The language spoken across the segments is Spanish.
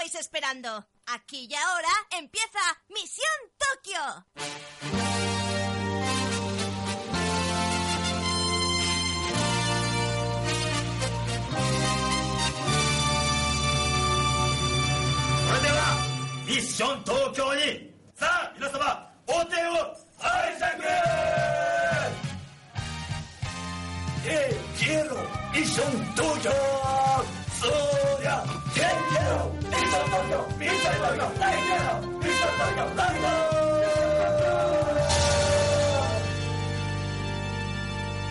estabais esperando? Aquí y ahora empieza Misión Tokio. Misión Tokio ni. ¡Sa, minasama, oteo, ¡Te quiero! ¡Misión Tokio! ¡Soria! ¡Te quiero! ¡Misión Tokio! ¡Misión Tokio! ¡Te quiero! ¡Misión Tokio! ¡Te quiero!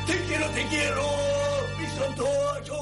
¡Te quiero, te quiero! ¡Misión Tokio!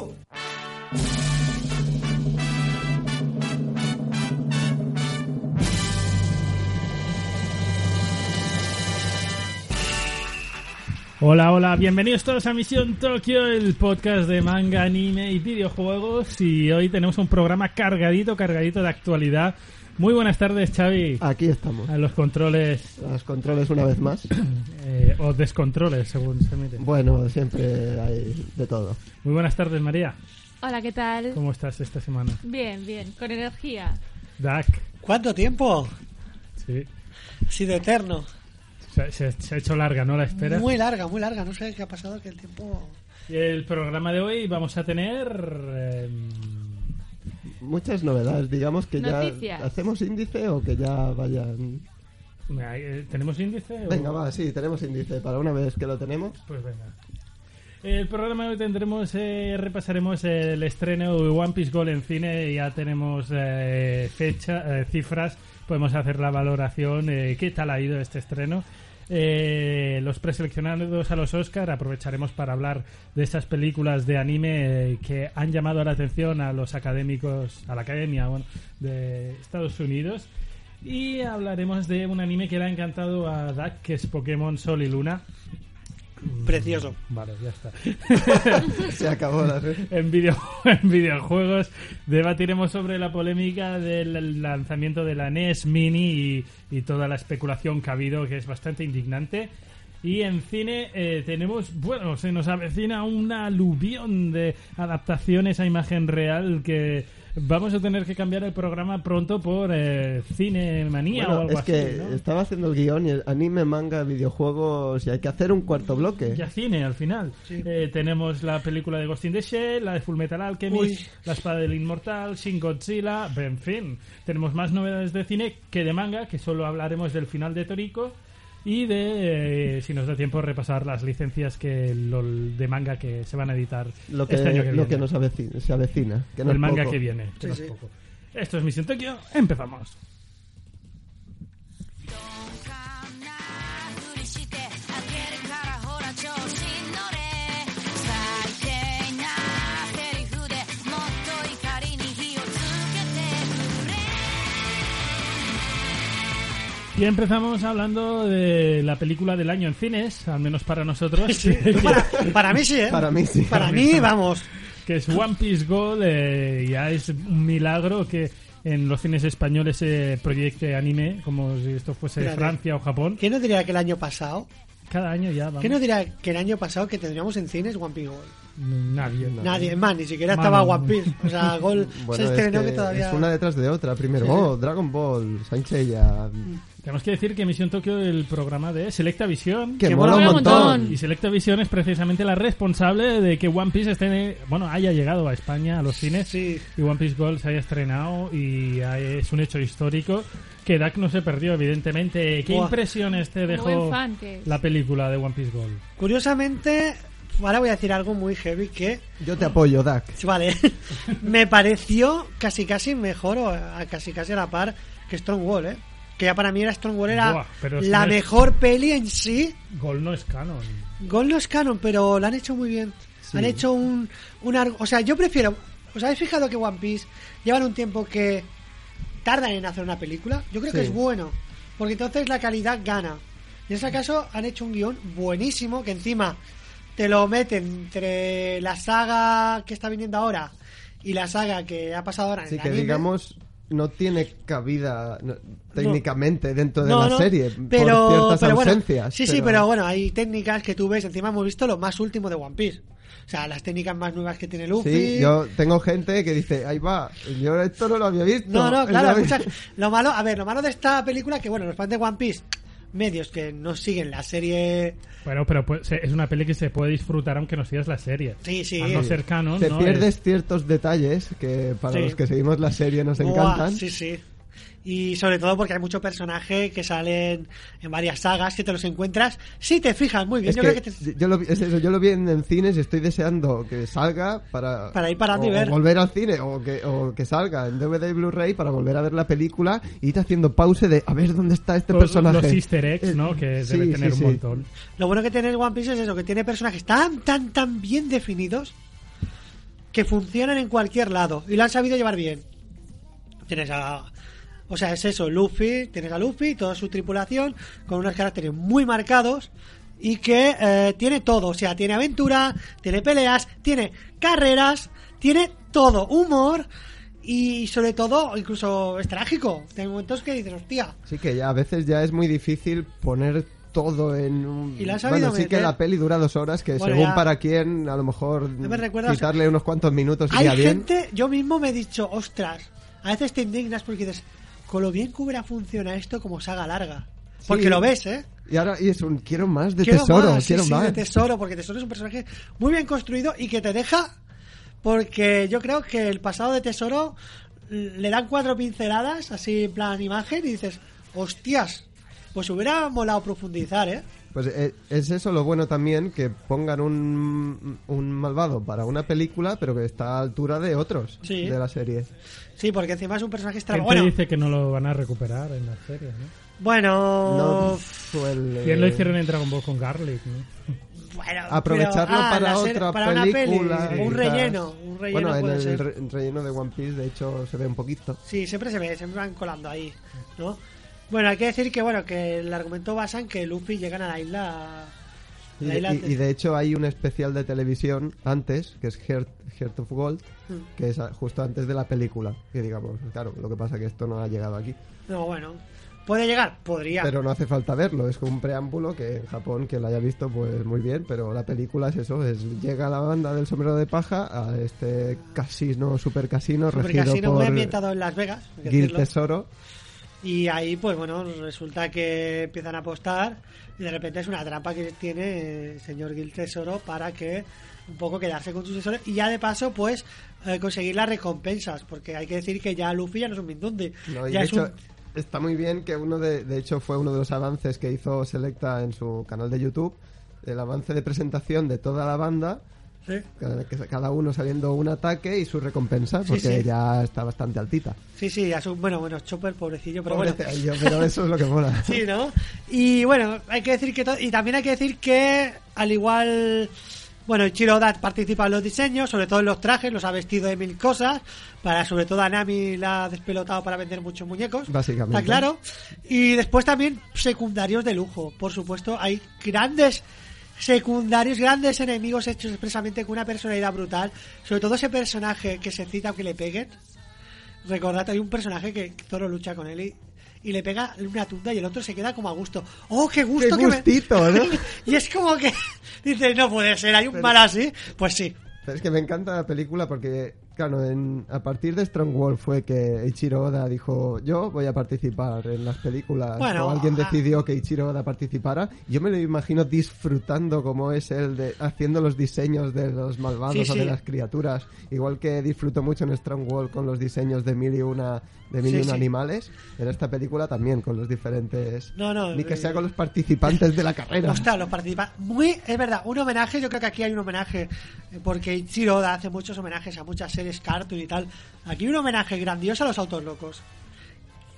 Hola, hola, bienvenidos todos a Misión Tokio, el podcast de manga, anime y videojuegos. Y hoy tenemos un programa cargadito, cargadito de actualidad. Muy buenas tardes, Xavi. Aquí estamos. A los controles, Los controles una vez más. eh, o descontroles, según se mire. Bueno, siempre hay de todo. Muy buenas tardes, María. Hola, ¿qué tal? ¿Cómo estás esta semana? Bien, bien, con energía. Dak, ¿Cuánto tiempo? sí. Ha sido eterno. Se, se- se ha hecho larga, ¿no? La espera. Muy larga, muy larga. No sé qué ha pasado, que el tiempo... Y el programa de hoy vamos a tener... eh, Muchas novedades, digamos que Noticias. ya hacemos índice o que ya vayan. eh, ¿Tenemos índice? o- Venga, va, sí, tenemos índice. Para una vez que lo tenemos. Pues venga. El programa de hoy tendremos, eh, repasaremos el estreno de One Piece Gold en cine. Ya tenemos eh, fecha, eh, cifras, podemos hacer la valoración. eh, ¿Qué tal ha ido este estreno? Eh, los preseleccionados a los Oscar aprovecharemos para hablar de estas películas de anime eh, que han llamado la atención a los académicos, a la academia bueno, de Estados Unidos. Y hablaremos de un anime que le ha encantado a Dak, que es Pokémon Sol y Luna. Precioso. Vale, ya está. Se acabó la en, video- en videojuegos debatiremos sobre la polémica del lanzamiento de la NES Mini y, y toda la especulación que ha habido, que es bastante indignante. Y en cine eh, tenemos, bueno, se nos avecina una aluvión de adaptaciones a imagen real que vamos a tener que cambiar el programa pronto por eh, Cine Manía o algo es así. que ¿no? estaba haciendo el guion y el anime, manga, videojuegos y hay que hacer un cuarto bloque. Ya cine al final. Eh, tenemos la película de Ghost in the Shell, la de Fullmetal Alchemist, Uy. la espada del inmortal, Shin Godzilla, en fin. Tenemos más novedades de cine que de manga, que solo hablaremos del final de Toriko y de, eh, si nos da tiempo, repasar las licencias que lo- de manga que se van a editar Lo que, este año que lo viene. que nos avecina, se avecina. Que no el manga poco. que viene, que Sí, no es sí. poco. Esto es Misión Tokio, empezamos. Y empezamos hablando de la película del año en cines, al menos para nosotros. Sí, para, para mí sí, ¿eh? Para mí sí. Para mí, vamos. que es One Piece Gold. eh, ya es un milagro que en los cines españoles se proyecte anime, como si esto fuese. Francia o Japón. ¿Quién nos diría que el año pasado? Cada año ya, vamos. ¿Quién nos diría que el año pasado que tendríamos en cines One Piece Gold? Nadie. Nadie, más, ni siquiera Mano. estaba One Piece. O sea, Gold Bueno, se es estrenó que que, todavía... es una detrás de otra. Primero, Sí, sí. oh, Dragon Ball, Saint-Seiya. Tenemos que decir que Misión Tokio el programa de Selecta Visión. Que Que mola un mola un montón. montón. Y Selecta Visión es precisamente la responsable de que One Piece esté, bueno, haya llegado a España, a los cines. Sí. Y One Piece Gold se haya estrenado y es un hecho histórico que Dak no se perdió, evidentemente. ¿Qué Buah. impresiones te dejó es. la película de One Piece Gold? Curiosamente, ahora voy a decir algo muy heavy que, Yo te apoyo, Dak. vale, me pareció casi casi mejor o a- casi casi a la par que Strong Wall, ¿eh? Que ya para mí era Strong Wall era Buah, pero es la que no es- mejor peli en sí. Gold no es canon. Gol no es canon, pero lo han hecho muy bien. Han hecho un, un O sea, yo prefiero... ¿Os habéis fijado que One Piece llevan un tiempo que tardan en hacer una película? Yo creo que es bueno, porque entonces la calidad gana. En ese caso han hecho un guion buenísimo que encima te lo meten entre la saga que está viniendo ahora y la saga que ha pasado ahora en el que anime. digamos no tiene cabida no, técnicamente dentro de No, la no, serie pero, por ciertas pero bueno, ausencias. sí, sí, pero bueno, hay técnicas que tú ves. Encima hemos visto lo más último de One Piece. O sea, las técnicas más nuevas que tiene Luffy. Sí, yo tengo gente que dice, ahí va, yo esto no lo había visto. No, no, claro, lo malo, a ver, lo malo de esta película que bueno, los fans de One Piece, medios que no siguen la serie, Bueno, pero pues, se- es una peli que se puede disfrutar aunque no sigas la serie. sí, sí, Al no ser canon, Te ¿no? pierdes Es- ciertos detalles que para Sí. los que seguimos la serie nos Buah, encantan. sí, sí. Y sobre todo porque hay muchos personajes que salen en varias sagas que te los encuentras si te fijas muy bien. Es yo que creo que te- yo, lo, vi- es eso, yo lo vi en, en cines y estoy deseando que salga para, Para ir parando o, y ver. o volver al cine o que, o que salga en DVD y Blu-ray para volver a ver la película y ir haciendo pause de a ver dónde está este personaje. los easter eggs, ¿no? Que Eh, sí, debe sí, tener sí. un montón. Lo bueno que tiene One Piece es eso, que tiene personajes tan, tan, tan bien definidos que funcionan en cualquier lado y lo han sabido llevar bien. Tienes a... O sea, es eso, Luffy, tienes a Luffy, toda su tripulación, con unos caracteres muy marcados y que eh, tiene todo. O sea, tiene aventura, tiene peleas, tiene carreras, tiene todo, humor y sobre todo, incluso es trágico. Hay momentos que dices, hostia, Sí que ya a veces ya es muy difícil poner todo en un... Y la bueno, sí que la peli dura dos horas, que Bueno, según ya- para quién, a lo mejor me recuerdas- quitarle unos cuantos minutos Hay iría bien. gente, yo mismo me he dicho, ostras, a veces te indignas porque dices, con lo bien que hubiera funcionado esto como saga larga. Porque Sí. lo ves, ¿eh? Y ahora y es un quiero más de Quiero tesoro, más, quiero sí, más. de tesoro, porque tesoro es un personaje muy bien construido y que te deja, porque yo creo que el pasado de tesoro le dan cuatro pinceladas, así en plan imagen, y dices, hostias, pues hubiera molado profundizar, ¿eh? Pues eh, es eso lo bueno también, que pongan un, un malvado para una película, pero que está a altura de otros Sí. de la serie. Sí, porque encima es un personaje extra. Bueno, dice que no lo van a recuperar en la serie, ¿no? bueno, No suele... Bien lo hicieron en Dragon Ball con Garlic, ¿no? Bueno, Aprovecharlo pero, ah, para otra para una película. peli, un relleno, un relleno Bueno, en el ser. re- relleno de One Piece, de hecho, se ve un poquito. Sí, siempre se ve, siempre van colando ahí, ¿no? Bueno, hay que decir que bueno que el argumento basa en que Luffy llegan a la isla. Y la de, isla y- y de hecho hay un especial de televisión antes, que es Heart, Heart of Gold, Mm. que es justo antes de la película. Que digamos, claro, lo que pasa es que esto no ha llegado aquí. No, bueno, puede llegar, podría. Pero no hace falta verlo, es como un preámbulo que en Japón, quien lo haya visto, pues muy bien, pero la película es eso, es llega la banda del sombrero de paja a este casino, super casino, Super regido casino muy ambientado en Las Vegas, Gil. Tesoro. Y ahí, pues bueno, resulta que empiezan a apostar y de repente es una trampa que tiene el señor Gil Tesoro para que un poco quedarse con sus tesoros y ya de paso, pues eh, conseguir las recompensas, porque hay que decir que ya Luffy ya no es un Mindundi. No, ya de es hecho, un- está muy bien que uno de, de hecho fue uno de los avances que hizo Selecta en su canal de YouTube, el avance de presentación de toda la banda, ¿sí? cada, uno saliendo un ataque y su recompensa, porque sí. ya está bastante altita. Sí, sí, un- bueno, bueno, Chopper, pobrecillo, pero bueno. Pobrecillo, pero eso es lo que mola. Sí, ¿no? Y bueno, hay que decir que y también hay que decir que al igual bueno, Ichiro Oda participa en los diseños, sobre todo en los trajes, los ha vestido de mil cosas, para sobre todo a Nami la ha despelotado para vender muchos muñecos. Básicamente. Está claro. Y después también secundarios de lujo, por supuesto, hay grandes secundarios, grandes enemigos hechos expresamente con una personalidad brutal, sobre todo ese personaje que se cita aunque le peguen. Recordad, hay un personaje que Zoro lucha con él y, y le pega una tunda y el otro se queda como a gusto. ¡Oh, qué gusto! Qué que me-". gustito, ¿no? y es como que dices, no puede ser, hay un mal así. Pues sí. Pero es que me encanta la película porque, claro, en- a partir de Strong World fue que Ichiro Oda dijo, yo voy a participar en las películas. Bueno, o alguien ah. decidió que Ichiro Oda participara. Yo me lo imagino disfrutando como es él, de, haciendo los diseños de los malvados Sí, o sí. de las criaturas. Igual que disfruto mucho en Strong World con los diseños de mil y una, de mil Sí, y una sí. animales. En esta película también con los diferentes... No, no, Ni que eh, sea con los participantes de la carrera. Ostras, los participantes. Muy, es verdad, un homenaje. Yo creo que aquí hay un homenaje, eh, porque Ichiro Oda hace muchos homenajes a muchas series cartoon y tal. Aquí un homenaje grandioso a los autos locos.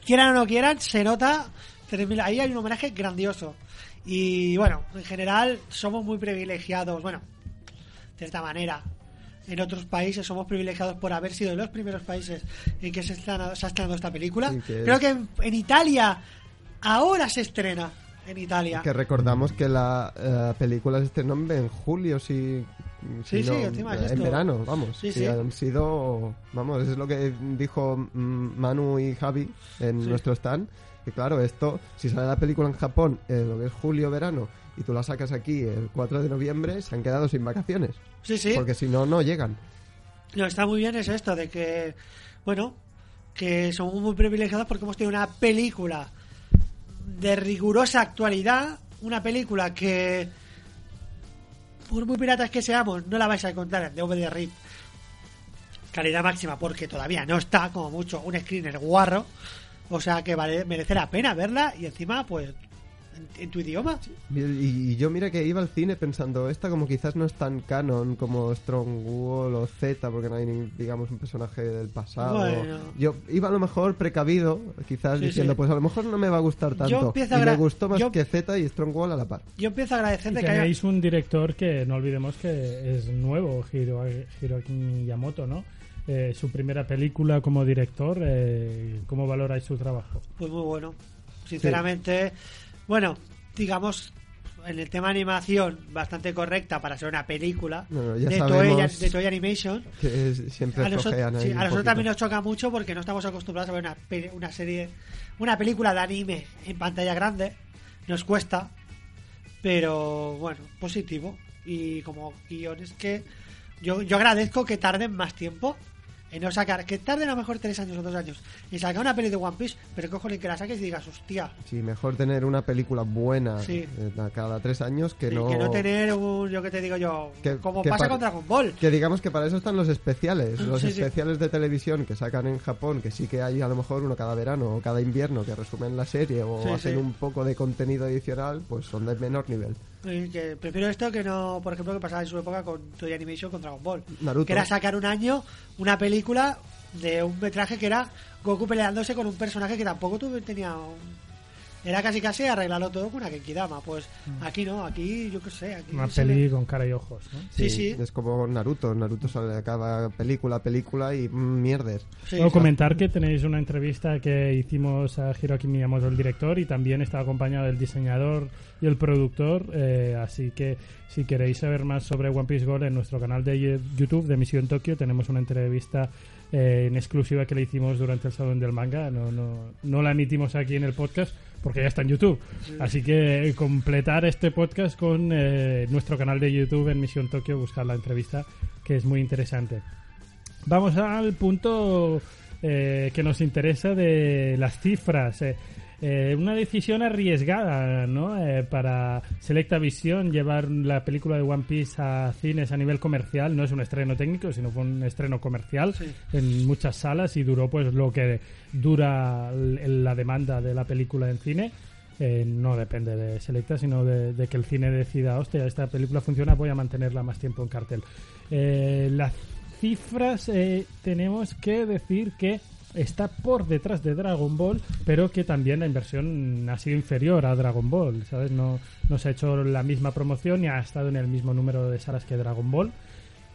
Quieran o no quieran, se nota. 3000, Ahí hay un homenaje grandioso. Y bueno, en general somos muy privilegiados. Bueno, de esta manera. en otros países somos privilegiados por haber sido de los primeros países en que se, están, se ha estrenado esta película. Que- Creo que en, en Italia ahora se estrena. En Italia. Que recordamos que la eh, película se estrenó en en julio, si, Sí, sí, no, encima es en esto. verano, vamos. Sí, Sí, han sido, vamos, es lo que dijo Manu y Javi en Sí. nuestro stand. Que claro, esto, si sale la película en Japón en lo que es julio, verano, y tú la sacas aquí el 4 de noviembre, se han quedado sin vacaciones. Sí, sí. Porque si no, no llegan. Que está muy bien es esto, de que, bueno, que somos muy privilegiados porque hemos tenido una película de rigurosa actualidad, una película que, por muy piratas que seamos, no la vais a encontrar en DVD RIP calidad máxima porque todavía no está, como mucho, un screener guarro. O sea que vale, merece la pena verla y encima, pues, en, tu idioma. Y, y yo mira que iba al cine pensando, esta como quizás no es tan canon como Strong Wall o Z, porque no hay, ni- digamos, un personaje del pasado. Bueno. Yo iba a lo mejor precavido, quizás Sí, diciendo, sí. pues a lo mejor no me va a gustar tanto. empiezo a y me gustó más yo- que Z y Strong Wall a la par. Yo empiezo a agradecerte que haya... tenéis un director que no olvidemos que es nuevo, Hiro, Hiroaki Miyamoto, ¿no? Eh, su primera película como director, eh, ¿cómo valoráis su trabajo? Pues muy bueno. Sinceramente, bueno, digamos, en el tema animación, bastante correcta para ser una película ya de, Toei, de Toei Animation. Que es- siempre A nosotros, sí, a nosotros también nos choca mucho porque no estamos acostumbrados a ver una, una serie, una película de anime en pantalla grande. Nos cuesta, pero bueno, positivo. Y como guiones que yo, yo agradezco que tarden más tiempo en no sacar, que tarden a lo mejor tres años o dos años en sacar una peli de One Piece, pero cojones que la saques y digas, hostia, Sí, mejor tener una película buena Sí. eh, cada tres años que y no... que no tener un, yo que te digo yo, Que- como que pasa pa- con Dragon Ball. Que digamos que para eso están los especiales, los Sí, especiales de televisión que sacan en Japón, que sí que hay a lo mejor uno cada verano o cada invierno que resumen la serie o hacen un poco de contenido adicional, pues son de menor nivel. Que prefiero esto que no, por ejemplo, que pasaba en su época con Toy Animation con Dragon Ball. Naruto. Que era sacar un año una película de un metraje que era Goku peleándose con un personaje que tampoco tuve, tenía un- Era casi casi arreglarlo todo con una Genkidama. Pues aquí no, aquí yo qué sé. Aquí Una se peli ve- con cara y ojos, ¿no? Sí, sí. Es como Naruto, Naruto sale a cada película, película y mm, mierder. Sí, Puedo comentar que tenéis una entrevista que hicimos a Hiroaki Miyamoto, el director, y también está acompañado del diseñador y el productor. eh, así que si queréis saber más sobre One Piece Gold en nuestro canal de Ye- YouTube de Misión Tokio, tenemos una entrevista eh, en exclusiva que le hicimos durante el Salón del Manga. No, no, no la emitimos aquí en el podcast porque ya está en YouTube. Así que eh, completar este podcast con eh, nuestro canal de YouTube en Misión Tokio, buscar la entrevista que es muy interesante. Vamos al punto eh, que nos interesa de las cifras. Eh, eh, una decisión arriesgada, ¿no? Eh, para Selecta Visión llevar la película de One Piece a cines a nivel comercial. No es un estreno técnico, sino fue un estreno comercial Sí. en muchas salas y duró pues lo que dura la demanda de la película en cine. Eh, no depende de Selecta, sino de, de que el cine decida, hostia, esta película funciona, voy a mantenerla más tiempo en cartel. Eh, las cifras eh, tenemos que decir que está por detrás de Dragon Ball, pero que también la inversión ha sido inferior a Dragon Ball, ¿sabes? No, no se ha hecho la misma promoción ni ha estado en el mismo número de salas que Dragon Ball.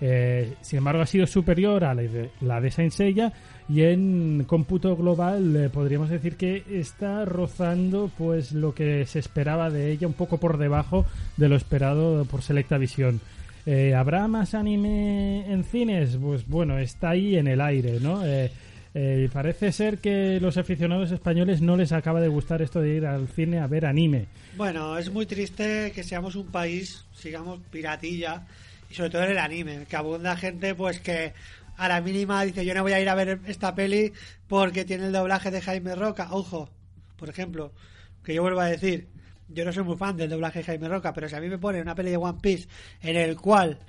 Eh, sin embargo, ha sido superior a la de, la de y en cómputo global eh, podríamos decir que está rozando pues lo que se esperaba de ella, un poco por debajo de lo esperado por Selecta Visión. Eh, ¿Habrá más anime en cines? Pues bueno, está ahí en el aire, ¿no? Eh, parece ser que los aficionados españoles no les acaba de gustar esto de ir al cine a ver anime. Bueno, es muy triste que seamos un país, sigamos piratilla, y sobre todo en el anime, que abunda gente pues que a la mínima dice yo no voy a ir a ver esta peli porque tiene el doblaje de Jaime Roca. Ojo, por ejemplo, que yo vuelvo a decir, yo no soy muy fan del doblaje de Jaime Roca, pero si a mí me pone una peli de One Piece en el cual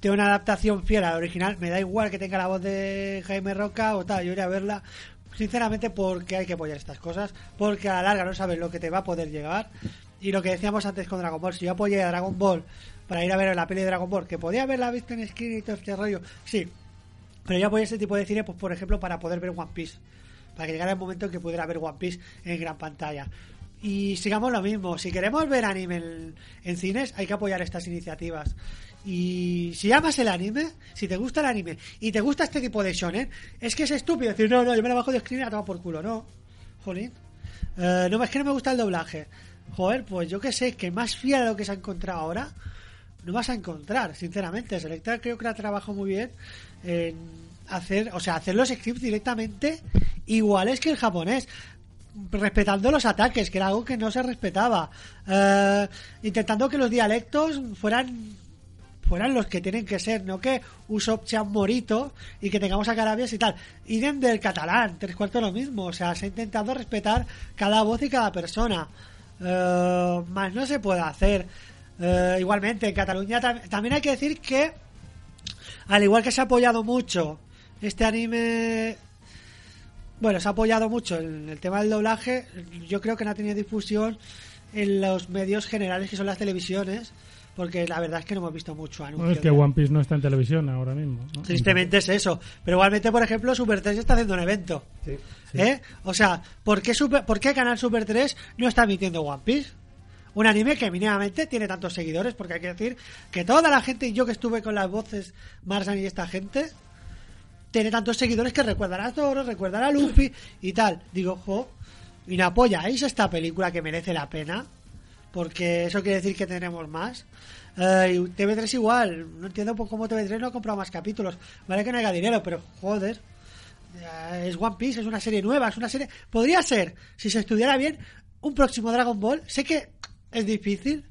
tiene una adaptación fiel al original, me da igual que tenga la voz de Jaime Roca o tal, yo iré a verla sinceramente porque hay que apoyar estas cosas, porque a la larga no sabes lo que te va a poder llegar. Y lo que decíamos antes con Dragon Ball, si yo apoyé a Dragon Ball para ir a ver la peli de Dragon Ball, que podía haberla visto en screen y todo este rollo, sí, pero yo apoyé ese tipo de cine, pues por ejemplo, para poder ver One Piece, para que llegara el momento en que pudiera ver One Piece en gran pantalla. Y sigamos lo mismo, si queremos ver anime en cines, hay que apoyar estas iniciativas. Y si amas el anime, si te gusta el anime y te gusta este tipo de shonen, es que es estúpido decir, no, no, yo me la bajo de y la tomo por culo, no. Jolín. Eh, no, es que no me gusta el doblaje. Joder, pues yo que sé, que más fiel a lo que se ha encontrado ahora, no vas a encontrar, sinceramente. Selectar creo que la trabajado muy bien en hacer, o sea, hacer los scripts directamente iguales que el japonés respetando los ataques, que era algo que no se respetaba, Eh, intentando que los dialectos fueran fueran los que tienen que ser, no que Usopp sea morito y que tengamos a Carabias y tal. Idem del catalán, tres cuartos lo mismo, o sea, se ha intentado respetar cada voz y cada persona. Eh, más no se puede hacer. Eh, igualmente, en Cataluña tam- también hay que decir que, al igual que se ha apoyado mucho este anime bueno, se ha apoyado mucho en el tema del doblaje. Yo creo que no ha tenido difusión en los medios generales, que son las televisiones, porque la verdad es que no hemos visto mucho anuncio. Bueno, es que de- One Piece no está en televisión ahora mismo. ¿no? Tristemente es eso. Pero igualmente, por ejemplo, Super 3 está haciendo un evento. Sí. ¿Eh? O sea, ¿por qué, Super, ¿por qué Canal Super 3 no está emitiendo One Piece? Un anime que mínimamente tiene tantos seguidores, porque hay que decir que toda la gente, y yo que estuve con las voces Marsan y esta gente, tiene tantos seguidores que recuerdan a Zoro, recuerdan a Luffy y tal. Digo, jo, ¿y no apoyáis esta película que merece la pena? Porque eso quiere decir que tenemos más. Eh, y TV3 igual, no entiendo por cómo TV3 no ha comprado más capítulos. Vale que no haya dinero, pero joder. Eh, es One Piece, es una serie nueva, es una serie... Podría ser, si se estudiara bien, un próximo Dragon Ball. Sé que es difícil,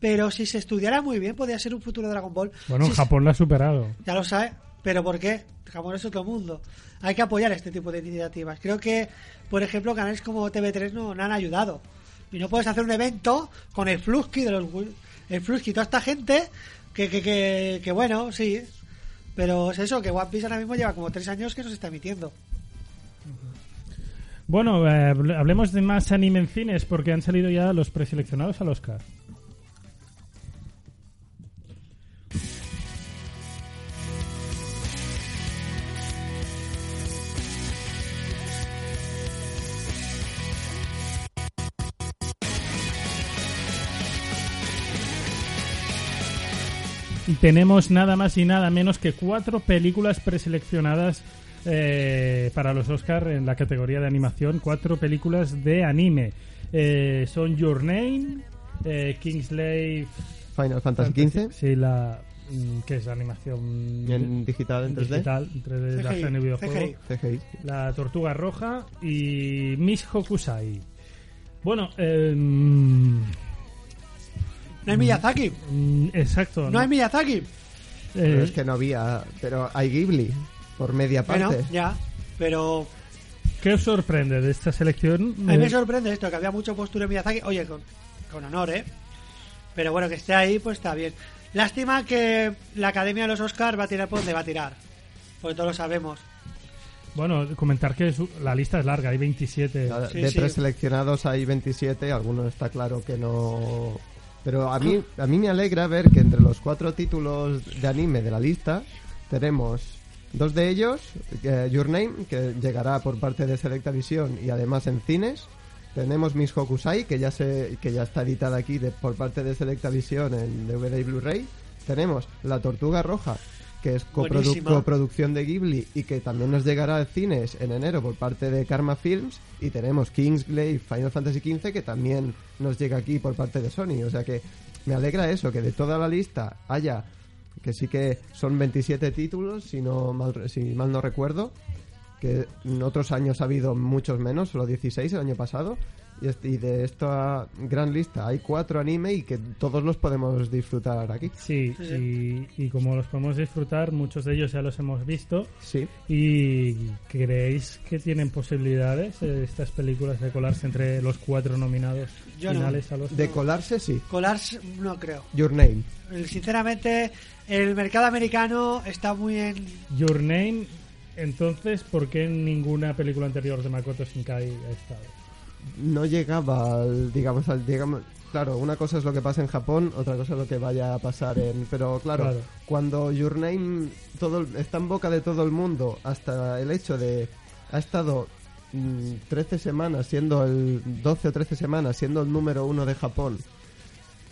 pero si se estudiara muy bien, podría ser un futuro Dragon Ball. Bueno, Si en se- Japón lo ha superado. ya lo sabe, pero ¿por qué? Japón es otro mundo. Hay que apoyar este tipo de iniciativas. Creo que, por ejemplo, canales como TV3 no, no han ayudado. Y no puedes hacer un evento con el Flusky de los el Flusky y toda esta gente que, que, que, que bueno, sí. Pero es eso, que One Piece ahora mismo lleva como tres años que no se está emitiendo. Bueno, eh, hable- hablemos de más anime en cines porque han salido ya los preseleccionados al Oscar. Tenemos nada más y nada menos que cuatro películas preseleccionadas eh, para los Oscar en la categoría de animación. Cuatro películas de anime. Eh, son Your Name, eh, Kingslave Final Fantasy XV Sí, la mm, que es la animación en digital en 3D. digital, en 3D, la CGI, en el videojuego. CGI. CGI. La Tortuga Roja y Miss Hokusai. Bueno, eh, mm, No hay Miyazaki. mm, exacto. No hay Miyazaki. Pero Eh, es que no había. Pero hay Ghibli por media parte. Bueno, ya. Pero ¿Qué os sorprende de esta selección? A mí me Eh, sorprende esto, que había mucho postura en Miyazaki. Oye, con, con honor, ¿eh? Pero bueno, que esté ahí, pues está bien. Lástima que la Academia de los Oscars va a tirar por donde va a tirar. Porque todos lo sabemos. Bueno, comentar que su- la lista es larga, hay 27. La- Sí, de sí. preseleccionados hay 27, algunos está claro que no. Pero a mí, a mí me alegra ver que entre los cuatro títulos de anime de la lista tenemos dos de ellos, eh, Your Name, que llegará por parte de Selecta Visión y además en cines. Tenemos Miss Hokusai, que ya se, que ya está editada aquí de- por parte de Selecta Visión en DVD y Blu-ray. Tenemos La Tortuga Roja, que es coprodu- coproducción de Ghibli y que también nos llegará a cines en enero por parte de Karma Films. Y tenemos Kingsglaive Final Fantasy XV, que también nos llega aquí por parte de Sony. O sea que me alegra eso, que de toda la lista haya, que sí que son 27 títulos, si, no mal, si mal no recuerdo, que en otros años ha habido muchos menos, solo 16 el año pasado. Y, este- y de esta gran lista hay cuatro anime y que todos los podemos disfrutar aquí. Sí, y, y como los podemos disfrutar, muchos de ellos ya los hemos visto. Sí. ¿Y creéis que tienen posibilidades eh, estas películas de colarse entre los cuatro nominados Yo no. finales a los De colarse, sí. Colars, no creo. Your Name. Eh, Sinceramente, el mercado americano está muy en. Your Name? Entonces, ¿por qué ninguna película anterior de Makoto Shinkai ha estado? no llegaba al, digamos, al, digamos, claro, una cosa es lo que pasa en Japón, otra cosa es lo que vaya a pasar en, pero claro, Claro. cuando Your Name todo, está en boca de todo el mundo, hasta el hecho de, ha estado mm, 13 semanas siendo el, 12 o 13 semanas siendo el número uno de Japón,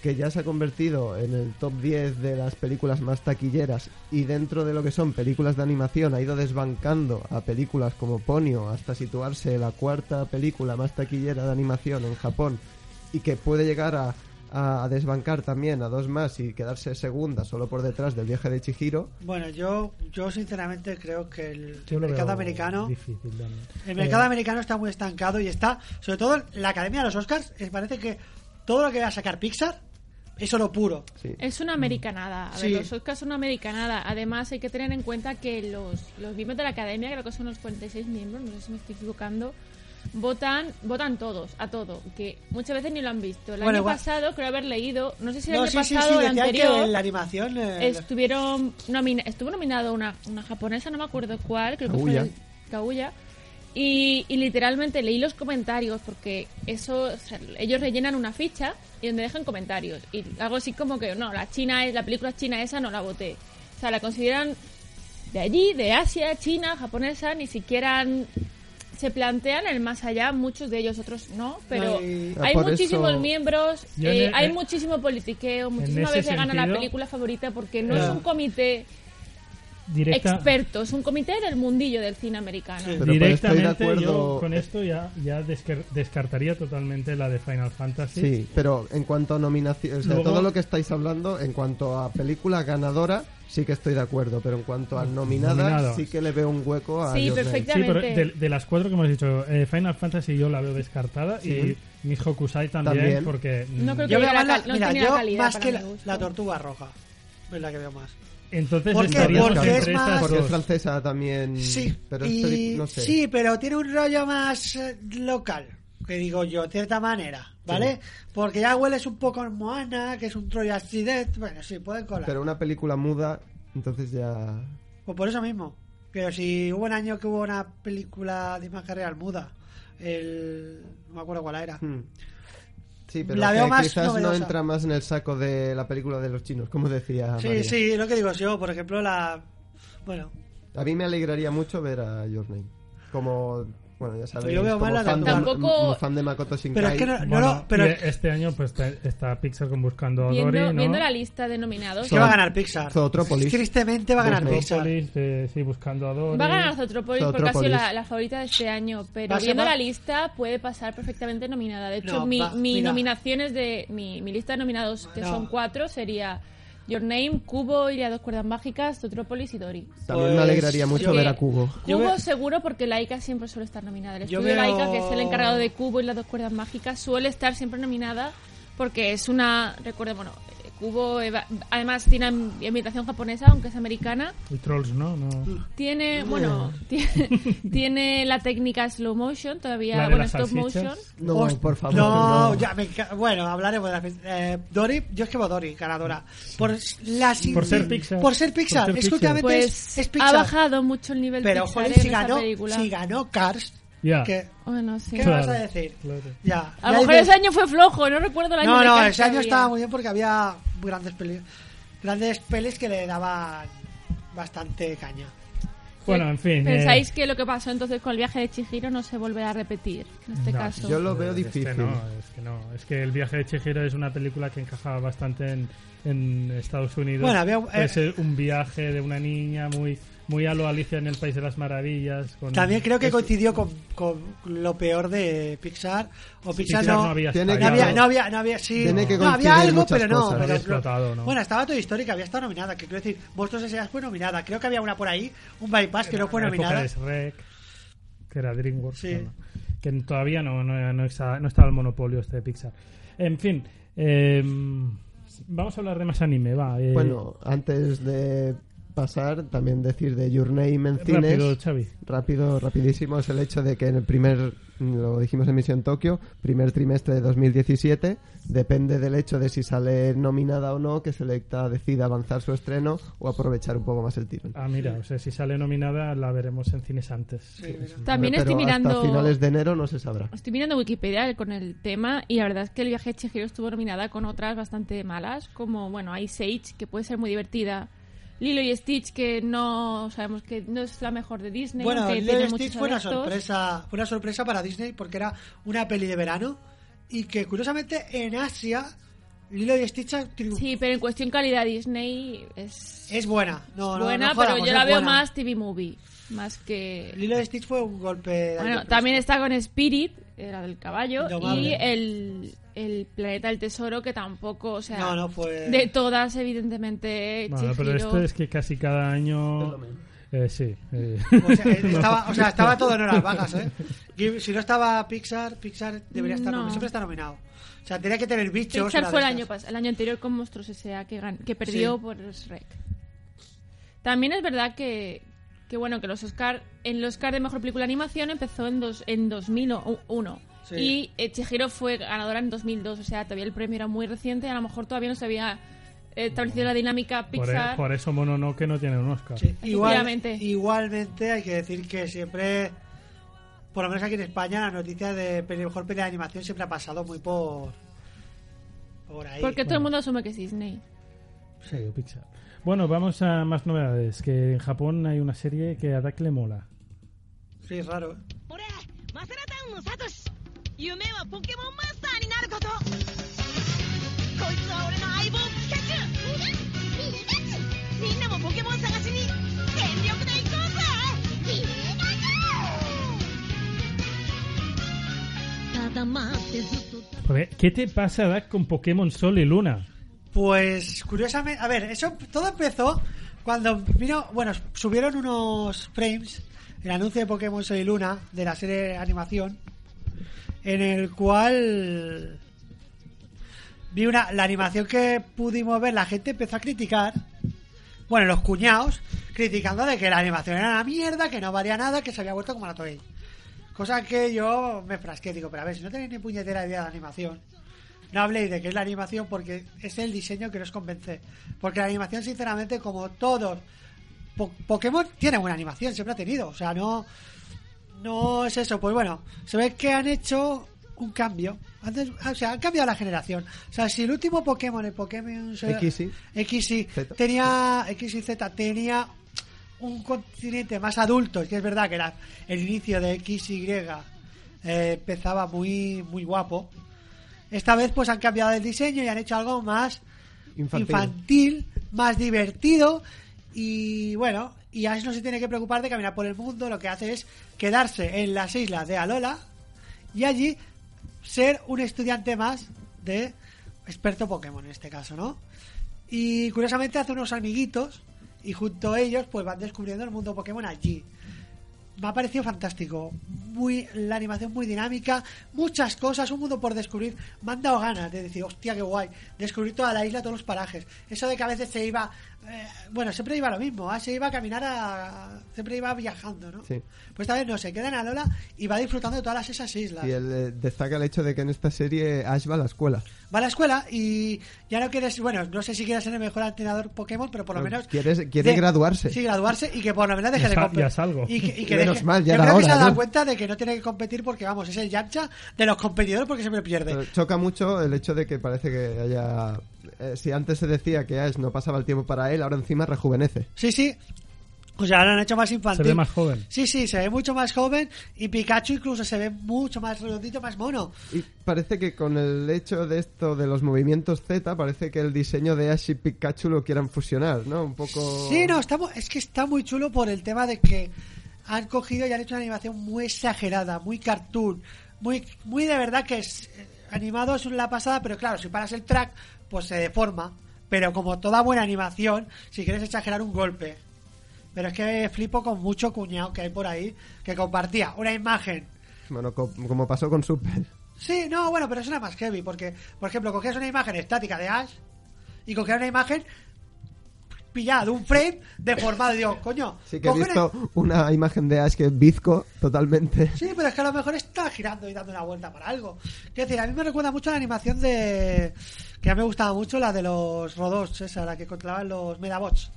que ya se ha convertido en el top 10 de las películas más taquilleras y dentro de lo que son películas de animación ha ido desbancando a películas como Ponyo hasta situarse la cuarta película más taquillera de animación en Japón y que puede llegar a, a- a desbancar también a dos más y quedarse segunda solo por detrás del viaje de Chihiro. Bueno, yo, yo sinceramente creo que el Yo mercado americano difícil. El mercado Eh, americano está muy estancado y está, sobre todo la Academia de los Oscars, es parece que todo lo que va a sacar Pixar es oro puro. Sí. Es una americanada. A Sí. ver, los Oscars son una americanada. Además, hay que tener en cuenta que los, los miembros de la academia, creo que son los 46 miembros, no sé si me estoy equivocando, votan votan todos, a todo. Que muchas veces ni lo han visto. El Bueno, año igual- pasado, creo haber leído, no sé si el No, año sí, pasado o el anterior. que en la animación... eh, Estuvieron nomina- estuvo nominado una, una japonesa, no me acuerdo cuál, creo que Kaguya. fue el- Kaguya. Y, y literalmente leí los comentarios porque eso, o sea, ellos rellenan una ficha y donde dejan comentarios. Y algo así como que, no, la China es, la película china esa no la voté. O sea, la consideran de allí, de Asia, China, japonesa, ni siquiera han- se plantean el más allá, muchos de ellos, otros no, pero No, y- Ah, hay muchísimos eso- miembros, eh, el- hay muchísimo politiqueo, muchísimas veces gana la sentido- película favorita porque no es un comité directa- experto, es un comité del mundillo del cine americano. Sí. Pero estoy de directamente acuerdo- yo con esto ya, ya descar- descartaría totalmente la de Final Fantasy. Sí, pero en cuanto a sea, Luego- todo lo que estáis hablando, en cuanto a película ganadora, sí que estoy de acuerdo, pero en cuanto a nominadas, sí que le veo un hueco a Sí, Your Name. perfecto. Sí, pero Exactamente. de, de las cuatro que hemos dicho, eh, Final Fantasy yo la veo descartada Sí. y Miss Hokusai también, También. porque No creo que Yo veo la la, no mira, calidad más que la tortuga roja. Es la que veo más. Entonces Porque- es más- Porque es francesa también, Sí, pero es y- peli- no sé. sí, pero tiene un rollo más eh, local, que digo yo, de cierta manera, ¿vale? Porque ya hueles un poco a Moana, que es un Troy Accident, bueno, sí, pueden colar. Pero una película muda, entonces ya... Pues por eso mismo. Pero si hubo un año que hubo una película de imagen real muda, el... no me acuerdo cuál era. hmm. Sí, pero La que veo más quizás no entra más en el saco de la película de los chinos, como decía Sí, María. sí, lo que digo yo, por ejemplo, la... Bueno, A mí me alegraría mucho ver a Your Name. Como, bueno, ya sabéis, Yo veo como, más la fan de- de, Tampoco- como fan de Makoto Shinkai. pero es que no, no Bueno, lo- pero este año pues está Pixar con Buscando a Viendo, Dory, ¿no? viendo la lista de nominados, ¿qué va a ganar Pixar? Zootrópolis. Tristemente va a ganar. Pixar. Zootropolis, eh, sí, Buscando a Dory. Va a ganar Zootropolis porque ha sido Zootropolis. la, la favorita de este año, pero viendo la lista puede pasar perfectamente nominada. De hecho, No, mi, va- mi nominaciones de mi, mi lista de nominados, que No. son cuatro, sería Your Name, Cubo, Iria dos cuerdas mágicas, Zootropolis y Dory. También Pues, me alegraría mucho yo- ver a Cubo veo- seguro porque Laika siempre suele estar nominada. El estudio veo- Laika, que es el encargado de Cubo y las dos cuerdas mágicas, suele estar siempre nominada porque es una... Recuerda, bueno, Cubo eva- además tiene am- ambientación japonesa, aunque es americana. Y Trolls, ¿no? no. Tiene, bueno, tiene, tiene la técnica slow motion, todavía, La de bueno, las stop salsichas. motion. No, Host- por favor. No, no. ya me bueno, hablaremos de la eh, Dory, yo es que veo Dory, ganadora. Por la Por ser Pixar. Por ser Pixar, Por ser es que Pixar. últimamente Pues es, es ha Pixar. bajado mucho el nivel pero Pixar joder, si ganó, si ganó Cars, Ya. que, Bueno, sí. ¿qué Claro, vas a decir? claro. Ya. A ya lo mejor dices- ese año fue flojo, no recuerdo el año No, de no, ese año había. estaba muy bien porque había grandes pelis, grandes pelis que le daban bastante caña. Bueno, en fin. ¿Pensáis eh, que lo que pasó entonces con el viaje de Chihiro no se volverá a repetir en este no, caso? Yo lo veo es difícil. Que no, es que no. Es que El viaje de Chihiro es una película que encajaba bastante en, en Estados Unidos. Bueno, había- eh, es eh, un viaje de una niña muy muy a lo Alicia en el País de las Maravillas. con- También creo que coincidió con, con lo peor de Pixar. O Pixar, Pixar no, no había Tiene no que- había, no había, no había, sí, Tiene que no, había algo, pero no. cosas. pero- explotado, ¿no? Bueno, estaba Story que había estado nominada, que quiero decir, Monstruos S.A. fue nominada. Creo que había una por ahí, un bypass que no fue nominada. Shrek, que era DreamWorks, Sí. que todavía no, no, no estaba, no estaba el monopolio este de Pixar. En fin, eh, vamos a hablar de más anime, va. eh, Bueno, antes de pasar, también decir de Your Name en rápido, cines. Xavi. Rápido, rapidísimo, es el hecho de que en el primer, lo dijimos en Misión Tokio, primer trimestre de 2017, depende del hecho de si sale nominada o no, que Selecta decida avanzar su estreno o aprovechar un poco más el tirón. Ah, mira, o sea, si sale nominada la veremos en cines antes. También Pero estoy mirando... hasta finales de enero no se sabrá. Estoy mirando Wikipedia con el tema y la verdad es que el viaje de Chihiro estuvo nominada con otras bastante malas, como, bueno, Ice Age, que puede ser muy divertida, Lilo y Stitch, que no sabemos que no es la mejor de Disney, Bueno, Lilo y Stitch fue una sorpresa, fue una sorpresa para Disney porque era una peli de verano y que curiosamente en Asia Lilo y Stitch triunfa. Sí, pero en cuestión calidad Disney es, Es buena. No, no, buena, no jodamos, pero yo la veo buena. más TV Movie. Más que... Lilo y Stitch fue un golpe. Bueno, también está con Spirit, era del caballo, y el, el Planeta del Tesoro, que tampoco, o sea... No, no fue. De todas, evidentemente, Bueno, pero esto es que casi cada año... Eh, sí. eh. O sea, estaba, o sea, estaba todo en horas bajas, ¿eh? Ghib- Si no estaba Pixar, Pixar debería estar No. nominado. Siempre está nominado. O sea, tenía que tener bichos. Pixar fue el año, estas. pas- el año anterior con Monstruos S.A. que, gan- que perdió Sí. por Shrek. También es verdad que, que bueno, que los Oscar, en los Oscar de Mejor Película de Animación empezó en, dos, en 2001. Sí. Y Chihiro fue ganadora en 2002, o sea, todavía el premio era muy reciente, a lo mejor todavía no se había eh, establecido la dinámica Por, e- Pixar. por eso Mononoke no tiene un Oscar. Sí, igual- igualmente hay que decir que siempre, por lo menos aquí en España, la noticia de mejor pelea de animación siempre ha pasado muy por. por ahí. Porque todo el mundo asume que es Disney. Sí, o Pixar. Bueno, vamos a más novedades. Que en Japón hay una serie que a Dak le mola. Sí, es raro. ¿Qué te pasa, Dak, con Pokémon Sol y Luna? Pues curiosamente, a ver, eso todo empezó cuando vino, bueno, subieron unos frames el anuncio de Pokémon Soy Luna de la serie de animación en el cual vi una la animación que pudimos ver, la gente empezó a criticar, bueno, los cuñados criticando de que la animación era una mierda, que no valía nada, que se había vuelto como la Toei. Cosa que yo me frasqué, digo, pero a ver, si no tenéis ni puñetera idea de animación, no habléis de qué es la animación porque es el diseño que nos convence. Porque la animación, sinceramente, como todos, Po- Pokémon tiene buena animación, siempre ha tenido. O sea, no, no es eso. Pues bueno, se ve que han hecho un cambio. Antes, o sea, han cambiado la generación. O sea, si el último Pokémon, el Pokémon X y X y Z. tenía X y Z tenía un continente más adulto, que es verdad que era el inicio de X y eh, empezaba muy muy guapo. Esta vez pues han cambiado el diseño y han hecho algo más Infantil. infantil, más divertido y bueno, y Ash no se tiene que preocupar de caminar por el mundo, lo que hace es quedarse en las islas de Alola y allí ser un estudiante más de experto Pokémon en este caso, ¿no? Y curiosamente hace unos amiguitos y junto a ellos pues van descubriendo el mundo Pokémon allí. Me ha parecido fantástico. Muy, la animación muy dinámica, muchas cosas, un mundo por descubrir. Me han dado ganas de decir, hostia, qué guay. Descubrir toda la isla, todos los parajes. Eso de que a veces se iba. Eh, bueno, siempre iba lo mismo, ¿ah? se iba a caminar a. Siempre iba viajando, ¿no? Sí. Pues esta vez no, se queda en Alola y va disfrutando de todas esas islas. Y él eh, destaca el hecho de que en esta serie Ash va a la escuela. Va a la escuela y ya no quieres. Bueno, no sé si quieres ser el mejor entrenador Pokémon, pero por lo No, menos. quiere- quiere de- graduarse. Sí, graduarse y que por lo menos deje Ya de competir. ya salgo. Y que, y que Menos deje- mal, ya yo era creo que se ha hora, dado ¿no? cuenta de que no tiene que competir porque, vamos, es el Yamcha de los competidores porque siempre pierde. Pero choca mucho el hecho de que parece que haya... eh, si antes se decía que Ash no pasaba el tiempo para él, ahora encima rejuvenece. Sí, sí. O sea, lo han hecho más infantil. Se ve más joven. Sí, sí, se ve mucho más joven y Pikachu incluso se ve mucho más redondito, más mono. Y parece que con el hecho de esto de los movimientos Z, parece que el diseño de Ash y Pikachu lo quieran fusionar, ¿no? Un poco... Sí, no, está, es que está muy chulo por el tema de que han cogido y han hecho una animación muy exagerada, muy cartoon, muy, muy de verdad que es eh, animado es la pasada, pero claro, si paras el track, pues se deforma. Pero como toda buena animación, si quieres exagerar un golpe. Pero es que flipo con mucho cuñado que hay por ahí que compartía una imagen Bueno, co- como pasó con Super. Sí, no, bueno, pero es una más heavy, porque, por ejemplo, cogías una imagen estática de Ash y cogías una imagen pillada de un frame deformado. Y digo, coño, Sí que he visto una imagen de Ash que es bizco totalmente. Sí, pero es que a lo mejor está girando y dando una vuelta para algo. Quiero decir, a mí me recuerda mucho la animación de. que a mí me gustaba mucho, la de los robots, esa, la que controlaban los Medabots.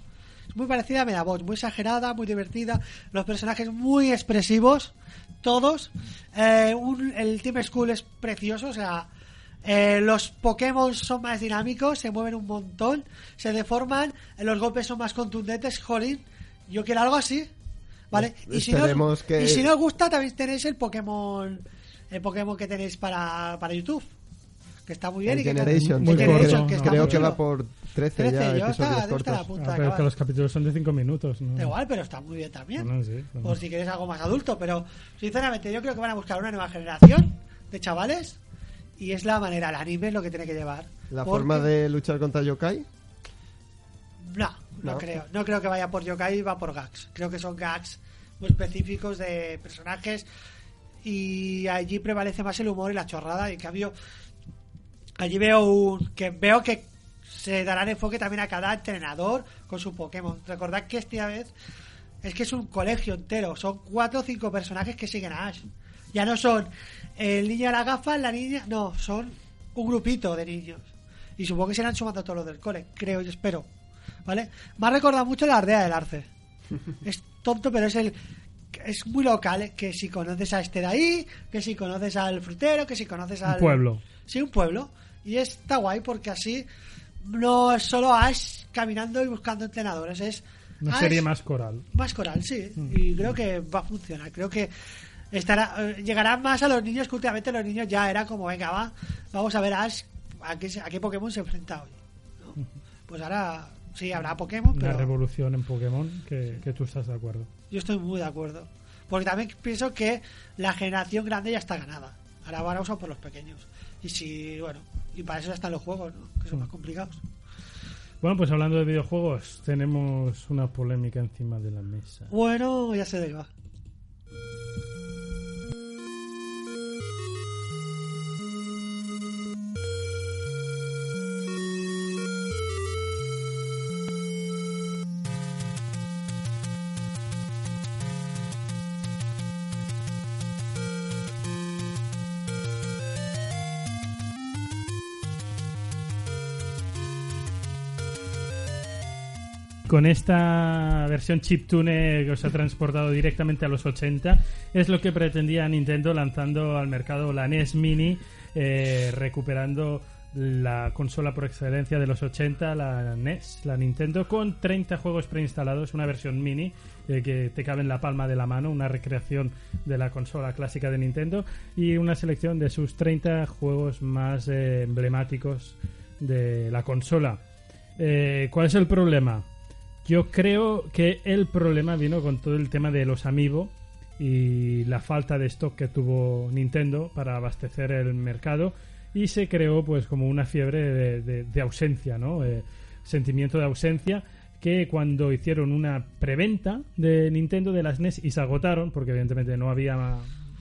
Es muy parecida a Medabots, muy exagerada, muy divertida. Los personajes muy expresivos, todos. Eh, un- el Team School es precioso, o sea. Eh, los Pokémon son más dinámicos, se mueven un montón, se deforman, eh, los golpes son más contundentes. Jolín, yo quiero algo así. ¿Vale? Y si, no, que- y si no os gusta, también tenéis el Pokémon el Pokémon que tenéis para, para YouTube. que está muy bien El y que Generation, Muy que el Generation, corto, que está creo muy que va por 13, 13, ya yo episodios está, cortos. punto de Ah, pero es que los capítulos son de 5 minutos. ¿no? Da igual, pero está muy bien también. Bueno, sí, claro. Por si quieres algo más adulto, pero sinceramente yo creo que van a buscar una nueva generación de chavales y es la manera, el anime es lo que tiene que llevar. La Porque- forma de luchar contra yokai, No, no, No. creo. No creo que vaya por yokai, va por gags. Creo que son gags muy específicos de personajes y allí prevalece más el humor y la chorrada. Y en cambio, allí veo un, que veo que se darán enfoque también a cada entrenador con su Pokémon. Recordad que esta vez es que es un colegio entero. Son cuatro o cinco personajes que siguen a Ash. Ya no son el niño de la gafa, la niña. No, son un grupito de niños. Y supongo que se irán sumando todos los del cole. Creo y espero. ¿Vale? Me ha recordado mucho la aldea del arce. es tonto, pero es el. Es muy local, ¿eh? que si conoces a este de ahí, que si conoces al frutero, que si conoces al. pueblo. Sí, un pueblo. Y está guay porque así no es solo Ash caminando y buscando entrenadores, es Una Ash serie más coral. más coral, sí. Y creo que va a funcionar. Creo que estará eh, llegará más a los niños que últimamente los niños ya era como, venga, va, vamos a ver a Ash a qué, a qué Pokémon se enfrenta hoy. ¿no? Pues ahora sí habrá Pokémon, Una pero revolución en Pokémon que, que tú estás de acuerdo. yo estoy muy de acuerdo. Porque también pienso que la generación grande ya está ganada. Ahora van a usar por los pequeños. Y si, bueno, y para eso están los juegos, ¿no? Que son más complicados. Bueno, pues hablando de videojuegos, tenemos una polémica encima de la mesa. Bueno, ya sé de qué va. Con esta versión chiptune que os ha transportado directamente a los 80, es lo que pretendía Nintendo lanzando al mercado la NES Mini, eh, recuperando la consola por excelencia de los 80, la NES, la Nintendo, con 30 juegos preinstalados, una versión mini eh, que te cabe en la palma de la mano, una recreación de la consola clásica de Nintendo y una selección de sus 30 juegos más eh, emblemáticos de la consola. ¿Cuál es el problema? Yo creo que el problema vino con todo el tema de los Amiibo y la falta de stock que tuvo Nintendo para abastecer el mercado y se creó pues como una fiebre de, ausencia, ¿no? Eh, sentimiento de ausencia que cuando hicieron una preventa de Nintendo de las NES y se agotaron porque evidentemente no había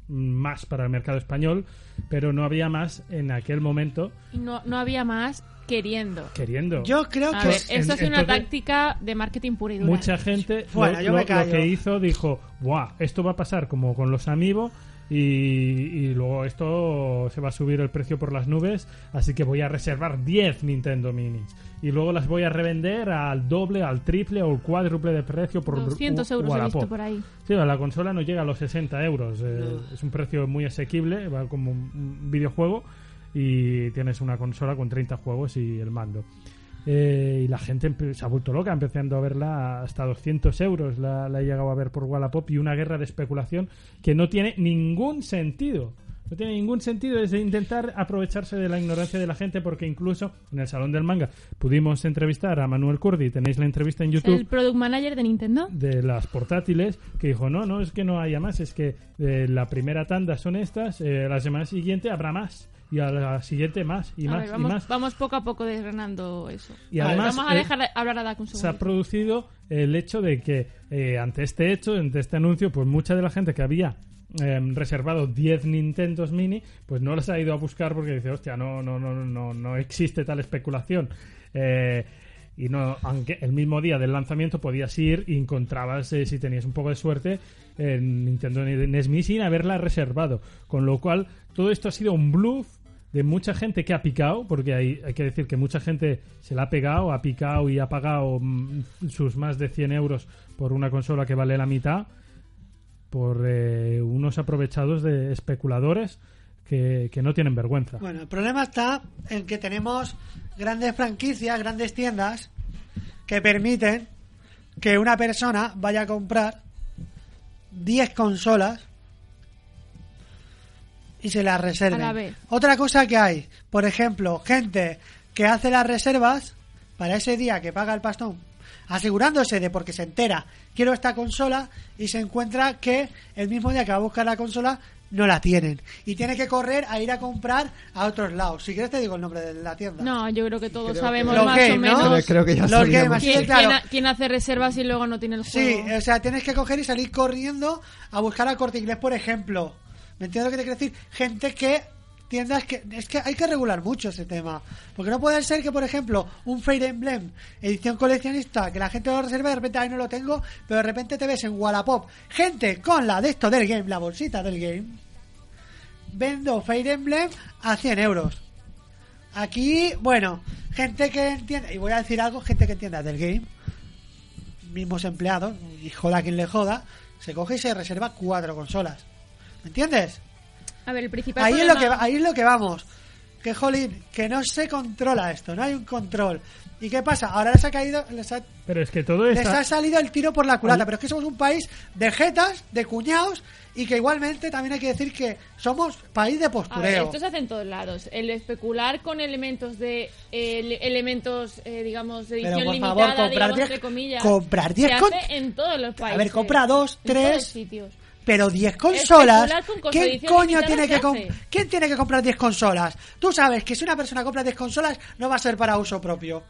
más para el mercado español, pero no había más en aquel momento Y no, no había más queriendo. queriendo. Yo creo A que ver, Pues, en- sido una entonces- táctica de marketing pura y dura. Mucha gente Bueno, lo, yo lo- me lo callo. que hizo dijo, Buah, esto va a pasar como con los Amiibo y, y luego esto se va a subir el precio por las nubes, así que voy a reservar 10 Nintendo Minis y luego las voy a revender al doble, al triple o al cuádruple de precio por 200 u- euros he visto por ahí. Sí, la consola no llega a los 60 euros. eh, Es un precio muy asequible, va como un videojuego y tienes una consola con 30 juegos y el mando. Eh, y la gente se ha vuelto loca empezando a verla hasta 200 euros. La, la he llegado a ver por Wallapop y una guerra de especulación que no tiene ningún sentido. No tiene ningún sentido es de intentar aprovecharse de la ignorancia de la gente porque incluso en el Salón del Manga pudimos entrevistar a Manuel Curdi. Tenéis la entrevista en YouTube El product manager de Nintendo. de las portátiles que dijo no no es que no haya más es que eh, la primera tanda son estas eh, la semana siguiente habrá más y a la siguiente más y A más ver, y vamos, más. vamos poco a poco desgranando eso. Y además, vamos a eh, dejar de hablar a Dak un se ha producido el hecho de que eh, ante este hecho ante este anuncio pues mucha de la gente que había eh, reservado 10 Nintendos Mini pues no las ha ido a buscar porque dice hostia no no no no no existe tal especulación Eh, y no aunque el mismo día del lanzamiento podías ir y encontrabas eh, si tenías un poco de suerte en Nintendo NES Mini sin haberla reservado. Con lo cual todo esto ha sido un bluff de mucha gente que ha picado, porque hay, hay que decir que mucha gente se la ha pegado, ha picado y ha pagado mm, sus más de 100 euros por una consola que vale la mitad, por eh, unos aprovechados de especuladores que, que no tienen vergüenza. Bueno, el problema está en que tenemos grandes franquicias, grandes tiendas que permiten que una persona vaya a comprar 10 consolas y se las reserven. A la vez. Otra cosa que hay, por ejemplo, gente que hace las reservas para ese día que paga el pastón, asegurándose de porque se entera, quiero esta consola y se encuentra que el mismo día que va a buscar la consola no la tienen y tiene que correr a ir a comprar a otros lados. Si quieres te digo el nombre de la tienda. No, yo creo que todos Creo sabemos que- Los más game, o ¿no? menos Creo- creo que ya Los sabíamos. game, así quién, claro. hace reservas y luego no tiene el Sí, juego. o sea, tienes que coger y salir corriendo a buscar a Corte Inglés, por ejemplo. ¿Me entiendes lo que te quiero decir? Gente que que es que hay que regular mucho ese tema, porque no puede ser que por ejemplo un Fire Emblem edición coleccionista que la gente lo reserva de repente ahí no lo tengo, pero de repente te ves en Wallapop gente con la de esto del game, la bolsita del game, vendo Fire Emblem a 100 euros. Aquí, bueno, gente que entiende, y voy a decir algo, gente que entienda del game, mismos empleados, y joda quien le joda, se coge y se reserva cuatro consolas. ¿Me entiendes? A ver, el principal Ahí es, lo que, problema- ahí es lo que vamos. Que, jolín, que no se controla esto, no hay un control. ¿Y qué pasa? Ahora les ha caído, les ha, Pero es que todo les está... ha salido el tiro por la culata. Ahí- Pero es que somos un país de jetas, de cuñados, y que igualmente también hay que decir que somos país de A ver, postureo. esto se hace en todos lados. El especular con elementos de eh, elementos, eh, digamos, de Pero, edición por limitada, favor, comprar digamos, diez- entre comillas. comprar diez se con- hace en todos los países. ver, compra dos, en todos tres. sitios. Pero 10 consolas, Especular con cosas, ¿quién edición coño tiene que. ¿Quién tiene que comprar 10 consolas? Tú sabes que si una persona compra 10 consolas no va a ser para uso propio.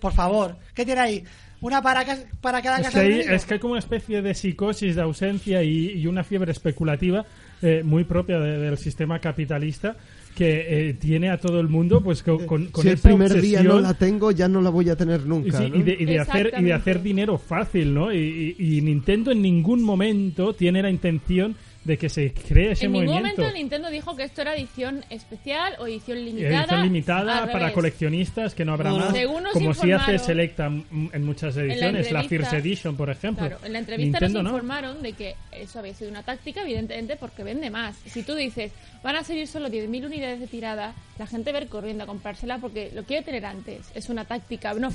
Por favor, ¿qué tiene ahí? Una para, ca- para cada Es casa que, hay, es que hay como una especie de psicosis de ausencia y, y una fiebre especulativa eh, muy propia de- del sistema capitalista que eh, tiene a todo el mundo pues con, con, con si el primer día no la tengo, ya no la voy a tener y, nunca. sí, ¿no? y de, y de hacer, y de hacer dinero fácil, ¿no? Y, y- y Nintendo en ningún momento tiene la intención de que se cree ese en ningún movimiento. momento Nintendo dijo que esto era edición especial o edición limitada. Edición limitada para revés. coleccionistas que no habrá más. Según nos como si hace Selecta en muchas ediciones, la, First Edition, por ejemplo. Claro, en la entrevista Nintendo nos no. informaron de que eso había sido una táctica, evidentemente, porque vende más. Si tú dices, van a salir solo 10.000 unidades de tirada, la gente va a ir corriendo a comprársela porque lo quiere tener antes. Es una táctica. No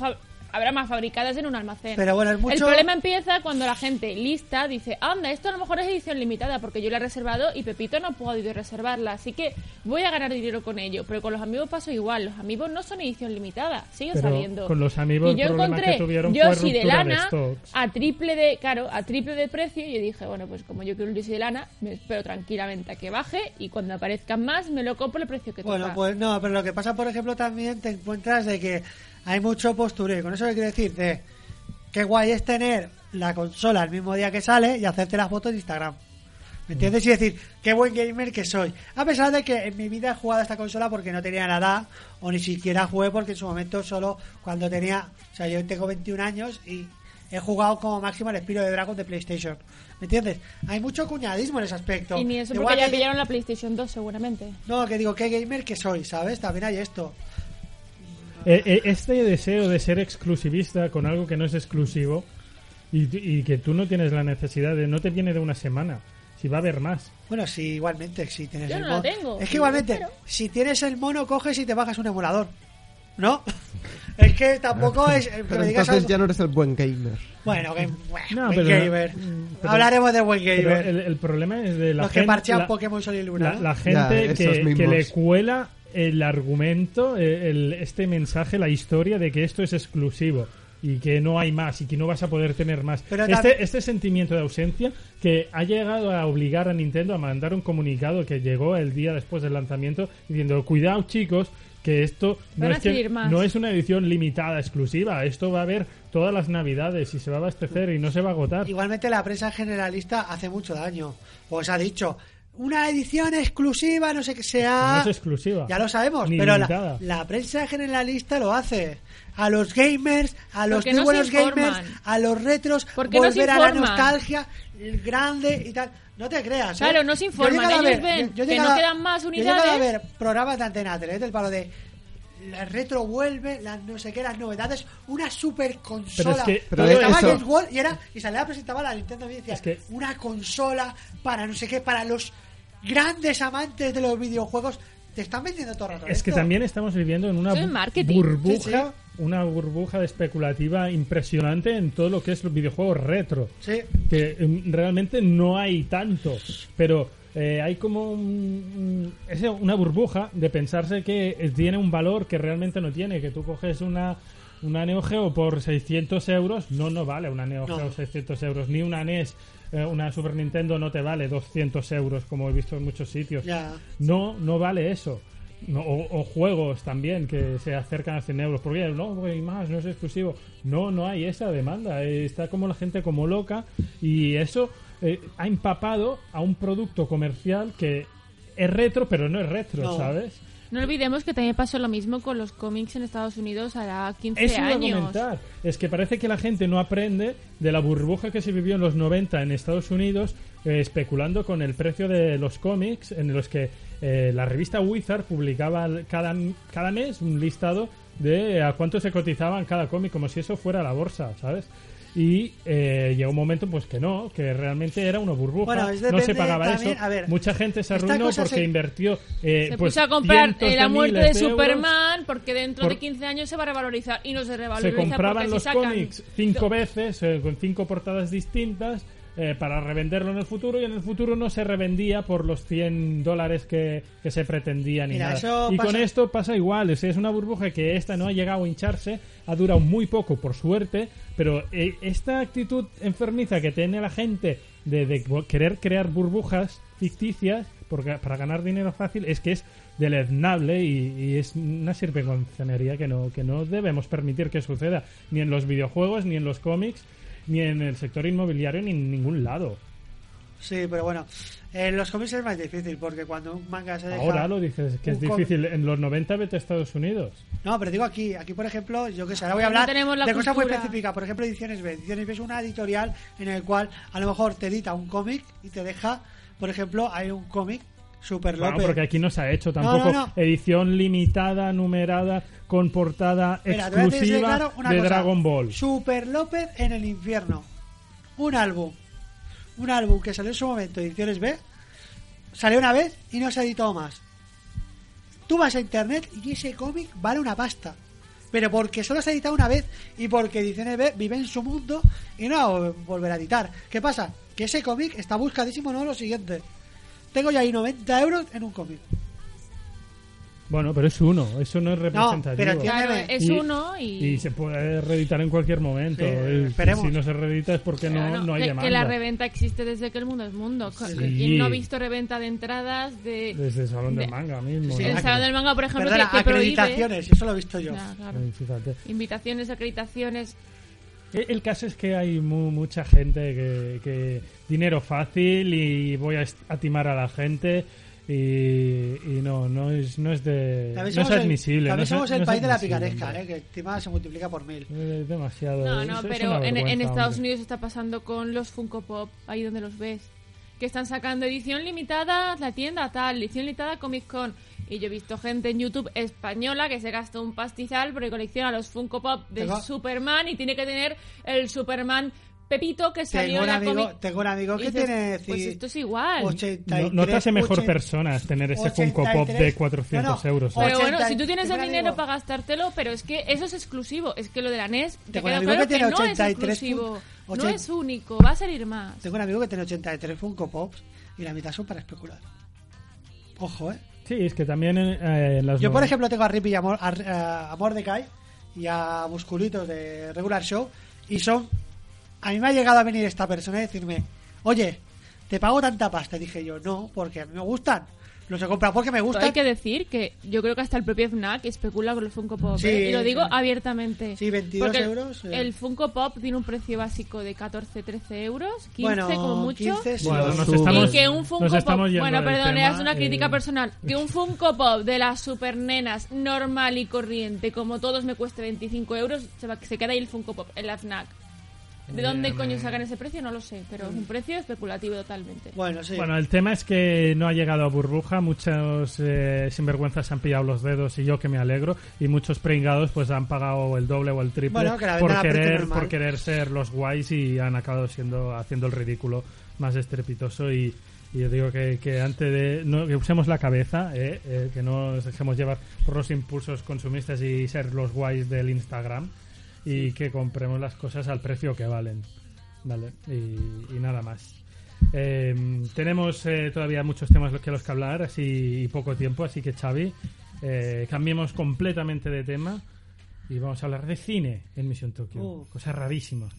habrá más fabricadas en un almacén. Pero bueno, es mucho- El problema empieza cuando la gente lista dice, anda, esto a lo mejor es edición limitada porque yo la he reservado y Pepito no ha podido reservarla, así que voy a ganar dinero con ello. Pero con los amigos pasó igual, los amigos no son edición limitada, siguen Pero saliendo. con los amigos y yo el encontré que tuvieron Yoshi de lana a triple de, claro, a triple de precio y yo dije, bueno, pues como yo quiero un Yoshi de lana, me espero tranquilamente a que baje y cuando aparezcan más me lo compro el precio que Bueno, toca. pues no, pero lo que pasa, por ejemplo, también te encuentras de que hay mucho postureo. Con eso que quiero decir, de qué guay es tener la consola el mismo día que sale y hacerte las fotos de Instagram. ¿Me entiendes? Y decir, qué buen gamer que soy. A pesar de que en mi vida he jugado a esta consola porque no tenía la edad, o ni siquiera jugué porque en su momento solo cuando tenía. O sea, yo tengo 21 años y he jugado como máximo al Espiro de Dragon de PlayStation. ¿Me entiendes? Hay mucho cuñadismo en ese aspecto. y ni eso Igual porque ya que- pillaron la PlayStation 2 seguramente. no, que digo, qué gamer que soy, ¿sabes? También hay esto. Eh, eh, este deseo de ser exclusivista con algo que no es exclusivo y, y que tú no tienes la necesidad de no te viene de una semana si va a haber más Bueno, sí, igualmente, si tienes Yo el no la mono. tengo, Es que igualmente, si tienes el mono, coges y te bajas un emulador. ¿No? es que tampoco es. que Pero me digas entonces algo- ya no eres el buen gamer. Bueno, que, bueno, No, buen pero- gamer. mm, pero- Hablaremos de buen gamer. el, el problema es de la Los gente que parchean la- Pokémon Sol y Luna. la, la gente que, le cuela el argumento, eh, el- este mensaje, la historia de que esto es exclusivo y que no hay más y que no vas a poder tener más. Pero Este, este sentimiento de ausencia que ha llegado a obligar a Nintendo a mandar un comunicado que llegó el día después del lanzamiento diciendo, cuidado chicos, que esto no es, que- salir más". no es una edición limitada, exclusiva, esto va a haber todas las navidades y se va a abastecer y no se va a agotar. Igualmente, la prensa generalista hace mucho daño. Os ha dicho, una edición exclusiva, no sé qué sea. No es exclusiva. Ya lo sabemos, Ni pero la, la prensa generalista lo hace. A los gamers, a los muy no buenos gamers, a los retros, Porque no se volver a la nostalgia, el grande y tal. No te creas. ¿eh? Claro, no se informan, ellos ver- ven yo- yo que no a- quedan más yo he a unidades. ver programas de Antena 3 del palo de la retro vuelve, las no sé qué, las novedades, una super consola. Pero es que Pero estaba eso- World y era y salía presentaba la Nintendo y decía Es que- una consola para no sé qué, para los grandes amantes de los videojuegos. Te están vendiendo todo el rato Es que esto. también estamos viviendo en una burbuja, Sí, una burbuja especulativa impresionante en todo lo que es los videojuegos retro. Sí. Que mm, realmente no hay tanto, pero eh, hay como un- es una burbuja de pensarse que eh, tiene un valor que realmente no tiene, que tú coges una, una Neo Geo por 600 euros, no, no vale una Neo No. Geo 600 euros, ni una NES, una Super Nintendo no te vale 200 euros, como he visto en muchos sitios. No, no vale eso. No, o, o juegos también que se acercan a 100 euros. Porque no, hay más, no es exclusivo. No, no hay esa demanda. Eh, Está como la gente como loca y eso eh, ha empapado a un producto comercial que es retro, pero no es retro, No. ¿sabes? No olvidemos que también pasó lo mismo con los cómics en Estados Unidos hará 15 Eso iba a años. comentar. Es que parece que la gente no aprende de la burbuja que se vivió en los 90 en Estados Unidos, eh, especulando con el precio de los cómics, en los que eh, la revista Wizard publicaba cada, cada mes un listado de a cuánto se cotizaban cada cómic, como si eso fuera la bolsa, ¿sabes? Y eh, llegó un momento pues que no, que realmente era una burbuja, Bueno, no se pagaba también- eso. a ver, Mucha gente se arruinó porque se- invirtió eh, Se pues, puso a comprar cientos eh, la muerte de. Superman porque dentro por- de 15 años se va a revalorizar y no se se revaloriza compraban porque los si sacan cómics cinco veces eh, con cinco portadas distintas eh, para revenderlo en el futuro y en el futuro no se revendía por los 100 dólares que, que se pretendía ni Mira, nada. Y pasa- con esto pasa igual, o sea, es una burbuja que esta no ha llegado a hincharse, ha durado muy poco por suerte, pero eh, esta actitud enfermiza que tiene la gente de, de querer crear burbujas ficticias porque, para ganar dinero fácil es que es deleznable y, y es una sirvegonzonería que no, que no debemos permitir que suceda ni en los videojuegos, ni en los cómics, ni en el sector inmobiliario, ni en ningún lado. Sí, pero bueno, en los cómics es más difícil porque cuando un manga se deja... Ahora lo dices, que es difícil. En los 90 vete a Estados Unidos. No, pero digo aquí, aquí por ejemplo, yo que sé, ahora voy a hablar de cosas muy específicas. Por ejemplo, Ediciones B. Ediciones B es una editorial en el cual a lo mejor te edita un cómic y te deja, por ejemplo, hay un cómic Super Bueno, López. porque aquí no se ha hecho tampoco no, no. edición limitada, numerada, con portada Mira, exclusiva claro de cosa. Dragon Ball. Super López en el infierno. Un álbum. Un álbum que salió en su momento, Ediciones B. Salió una vez y no se ha editado más. Tú vas a internet y ese cómic vale una pasta. Pero porque solo se ha editado una vez y porque Ediciones B vive en su mundo y no va a volver a editar. ¿Qué pasa? Que ese cómic está buscadísimo, no lo siguiente. Tengo ya ahí 90 euros en un cómic. Bueno, pero es uno, eso no es representativo. pero tiene- Claro, es Y- uno y, Y se puede reeditar en cualquier momento. Sí, Eh, esperemos. Si no se reedita es porque no, Claro, no hay que, demanda. que la reventa existe desde que el mundo es mundo. Sí. ¿Quién no ha visto reventa de entradas de, Desde el Salón del de- Manga mismo. Sí, ¿no? el salón del manga, por ejemplo, Perdona, que, que prohíbe acreditaciones, eso lo he visto yo. Ya, claro. Fíjate. invitaciones, acreditaciones. El el caso es que hay mu- mucha gente que, que dinero fácil y voy a, a timar a la gente y, y no no es no es de no es admisible. también no somos no el país de la picaresca. ¿eh? que encima se multiplica por mil. Eh, demasiado. No, no, es pero en, Estados hombre. Unidos está pasando con los Funko Pop, ahí donde los ves. Que están sacando edición limitada, la tienda tal, edición limitada Comic Con. Y yo he visto gente en YouTube española que se gasta un pastizal porque colecciona los Funko Pop de Tengo- Superman y tiene que tener el Superman Pepito que salió en la amigo, Comic tengo un amigo que dices, tiene Pues ci- esto es igual. 83, No, no te hace mejor 80, persona tener ese 83, Funko Pop de 400 no, no, euros. ¿eh? Pero bueno, 80, si tú tienes el dinero amigo- para gastártelo, pero es que eso es exclusivo. Es que lo de la NES, te queda claro que tiene no es 83 exclusivo. fun- No 80. es único, va a salir más. Tengo un amigo que tiene 83 Funko Pops y la mitad son para especular. Ojo, ¿eh? Sí, es que también en, eh, en las Yo, por ejemplo, tengo a Rip y a, Mor- a, a Mordecai y a Musculitos de Regular Show y son... A mí me ha llegado a venir esta persona y decirme, oye, te pago tanta pasta. Y dije yo, no, porque a mí me gustan. Los he comprado porque me Pero gustan. hay que decir que yo creo que hasta el propio FNAC especula con los Funko Pop. Sí, ¿eh? Y lo digo sí. abiertamente. Sí, 22 Porque el- euros, eh. El Funko Pop tiene un precio básico de 14-13 euros, 15 bueno, como mucho. 15 sí. Bueno, nos estamos, y que un Funko nos Pop, bueno, perdón, tema, es una crítica eh, personal, que un Funko Pop de las super nenas normal y corriente, como todos me cueste 25 euros, se, va- se queda ahí el Funko Pop en la FNAC. ¿De dónde Bien, coño sacan ese precio? No lo sé, pero es un precio especulativo totalmente. Bueno, sí. Bueno, el tema es que no ha llegado a burbuja, muchos eh, sinvergüenzas se han pillado los dedos y yo que me alegro, y muchos pringados pues han pagado el doble o el triple Bueno, que por querer por querer ser los guays y han acabado siendo haciendo el ridículo más estrepitoso y, y yo digo que, que antes de no, que usemos la cabeza, eh, eh, que no nos dejemos llevar por los impulsos consumistas y ser los guays del Instagram y que compremos las cosas al precio que valen. Vale, y, y nada más. Eh, tenemos eh, todavía muchos temas los que los que hablar, así y poco tiempo, así que Xavi, eh, cambiemos completamente de tema y vamos a hablar de cine en Misión Tokio. Uh. Cosas rarísimas.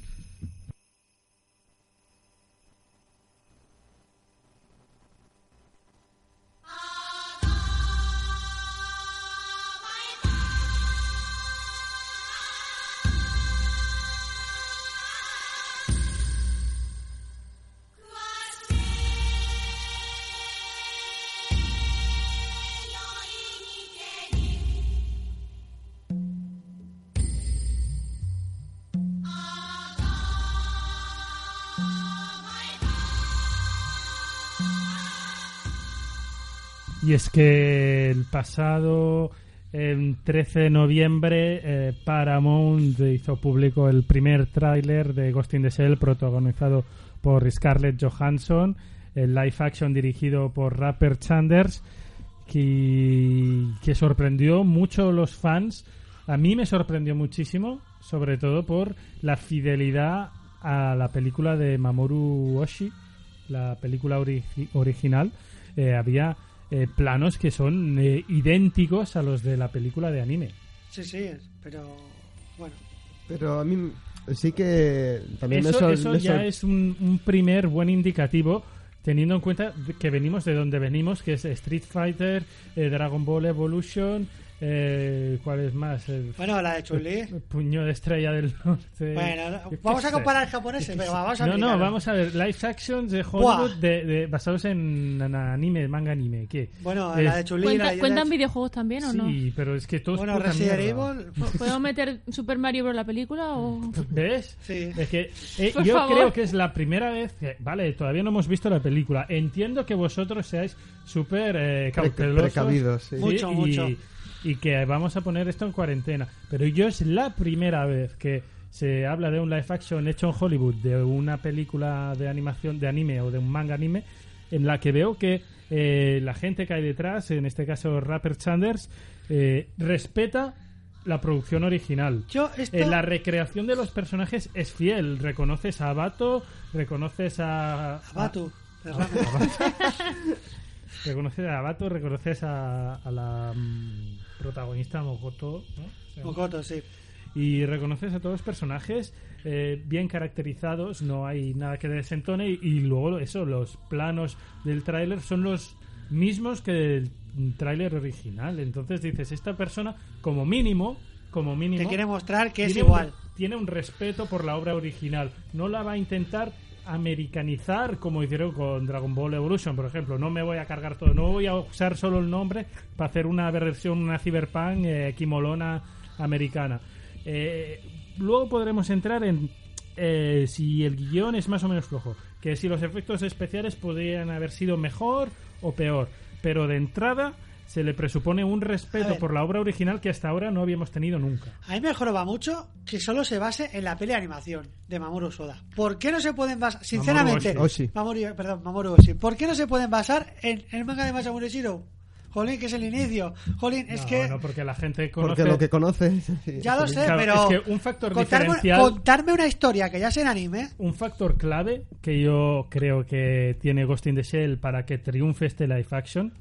Y es que el pasado em, 13 de noviembre eh, Paramount hizo público el primer tráiler de Ghost in the Shell protagonizado por Scarlett Johansson, el live action dirigido por Rapper Chanders, que, que sorprendió mucho a los fans. A mí me sorprendió muchísimo, sobre todo por la fidelidad a la película de Mamoru Oshii, la película ori- original. Eh, había eh, planos que son eh, idénticos a los de la película de anime. Sí, sí, pero bueno. Pero a mí sí que también me Eso, eso me ya es un, un primer buen indicativo teniendo en cuenta que venimos de donde venimos, que es Street Fighter, eh, Dragon Ball Evolution, eh, ¿cuál es más? El, Bueno, la de Chun-Li. puño de estrella del norte. Bueno, vamos a sé. comparar japoneses, pero vamos a No, no, vamos a ver, live actions de. Hollywood de, de- basados en, en anime, manga anime. ¿Qué? Bueno, Es- la de Chun-Li. la ¿Cuenta- de- ¿Cuentan videojuegos también o no? Sí, pero es que todo es Bueno, Resident mierda. Evil. ¿Podemos meter Super Mario Bros. la película o...? ¿Ves? Sí. Es que eh, yo favor. creo que es la primera vez que, vale, todavía no hemos visto la película. Entiendo que vosotros seáis súper eh, cautelosos. precavidos, sí. Mucho, y, mucho. Y que vamos a poner esto en cuarentena. Pero yo es la primera vez que se habla de un live action hecho en Hollywood, de una película de animación, de anime o de un manga anime, en la que veo que eh, la gente que hay detrás, en este caso Rapper Chanders, eh, respeta la producción original. Yo esto... Eh, la recreación de los personajes es fiel. Reconoces a Abato, reconoces a. Batu. a- reconoces a Abato, reconoces a, a la mm, protagonista Mokoto. Mokoto, sí. Y reconoces a todos los personajes eh, bien caracterizados, no hay nada que desentone. Y, y luego, eso, los planos del tráiler son los mismos que del tráiler original. Entonces dices, esta persona, como mínimo, como mínimo. Te quiere mostrar que es igual. Un, tiene un respeto por la obra original. No la va a intentar americanizar como hicieron con Dragon Ball Evolution, por ejemplo. No me voy a cargar todo. No voy a usar solo el nombre para hacer una versión, una cyberpunk eh, kimolona americana. Eh, luego podremos entrar en eh, si el guion es más o menos flojo. Que si los efectos especiales podrían haber sido mejor o peor. Pero de entrada se le presupone un respeto ver. por la obra original que hasta ahora no habíamos tenido nunca. A mí me joroba mucho que solo se base en la peli de animación de Mamoru Soda. ¿Por qué no se pueden basar, sinceramente, Oshii. Mamoru, perdón, Mamoru Oshii, ¿por qué no se pueden basar en el manga de Masamune Shiro? Jolín, que es el inicio. Jolín, es no, que no, porque la gente conoce... Porque lo que conoces. ya lo sé, Claro, pero es que un factor contarme, diferencial- contarme una historia que ya sea en anime, Un factor clave que yo creo que tiene Ghost in the Shell para que triunfe este live action,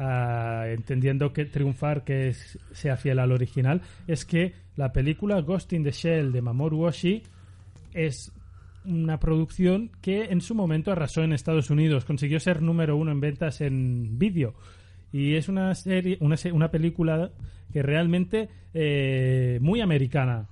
ah, entendiendo que triunfar que sea fiel al original, es que la película Ghost in the Shell de Mamoru Oshii es una producción que en su momento arrasó en Estados Unidos, consiguió ser número uno en ventas en vídeo. Y es una serie, una, una película que realmente eh, muy americana,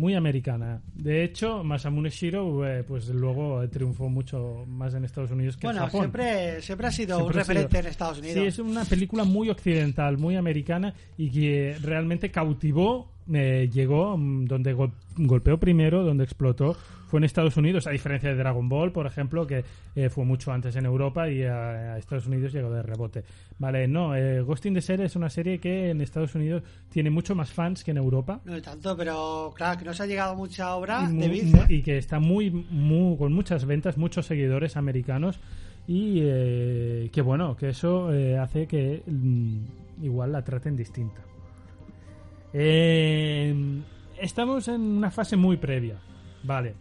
muy americana. De hecho, Masamune Shiro, eh, pues luego triunfó mucho más en Estados Unidos que en bueno, Japón. siempre, siempre ha sido Siempre un ha sido- referente en Estados Unidos. Sí, es una película muy occidental, muy americana y que realmente cautivó, eh, llegó mm, donde gol- golpeó primero, donde explotó, fue en Estados Unidos, a diferencia de Dragon Ball, por ejemplo, que eh, fue mucho antes en Europa y a, a Estados Unidos llegó de rebote. Vale, no, eh, Ghost in the Shell es una serie que en Estados Unidos tiene mucho más fans que en Europa. No tanto, pero claro, que no se ha llegado mucha obra y, de mu- ¿eh? y que está muy, muy con muchas ventas, muchos seguidores americanos y eh, que bueno, que eso eh, hace que mm, igual la traten distinta. Eh, estamos en una fase muy previa, vale,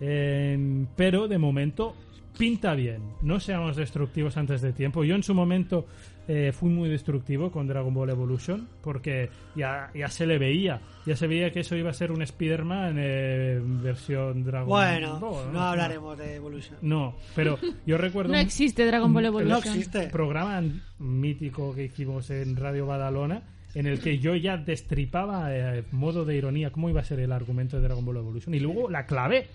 Eh, pero de momento pinta bien. No seamos destructivos antes de tiempo. Yo en su momento eh, fui muy destructivo con Dragon Ball Evolution porque ya, ya se le veía. Ya se veía que eso iba a ser un Spider-Man eh, versión Dragon Bueno, Ball. no hablaremos de Evolution. No, pero yo recuerdo No existe Dragon Ball un- No Evolution. existe. programa mítico que hicimos en Radio Badalona en el que yo ya destripaba eh, modo de ironía cómo iba a ser el argumento de Dragon Ball Evolution y luego la clavé.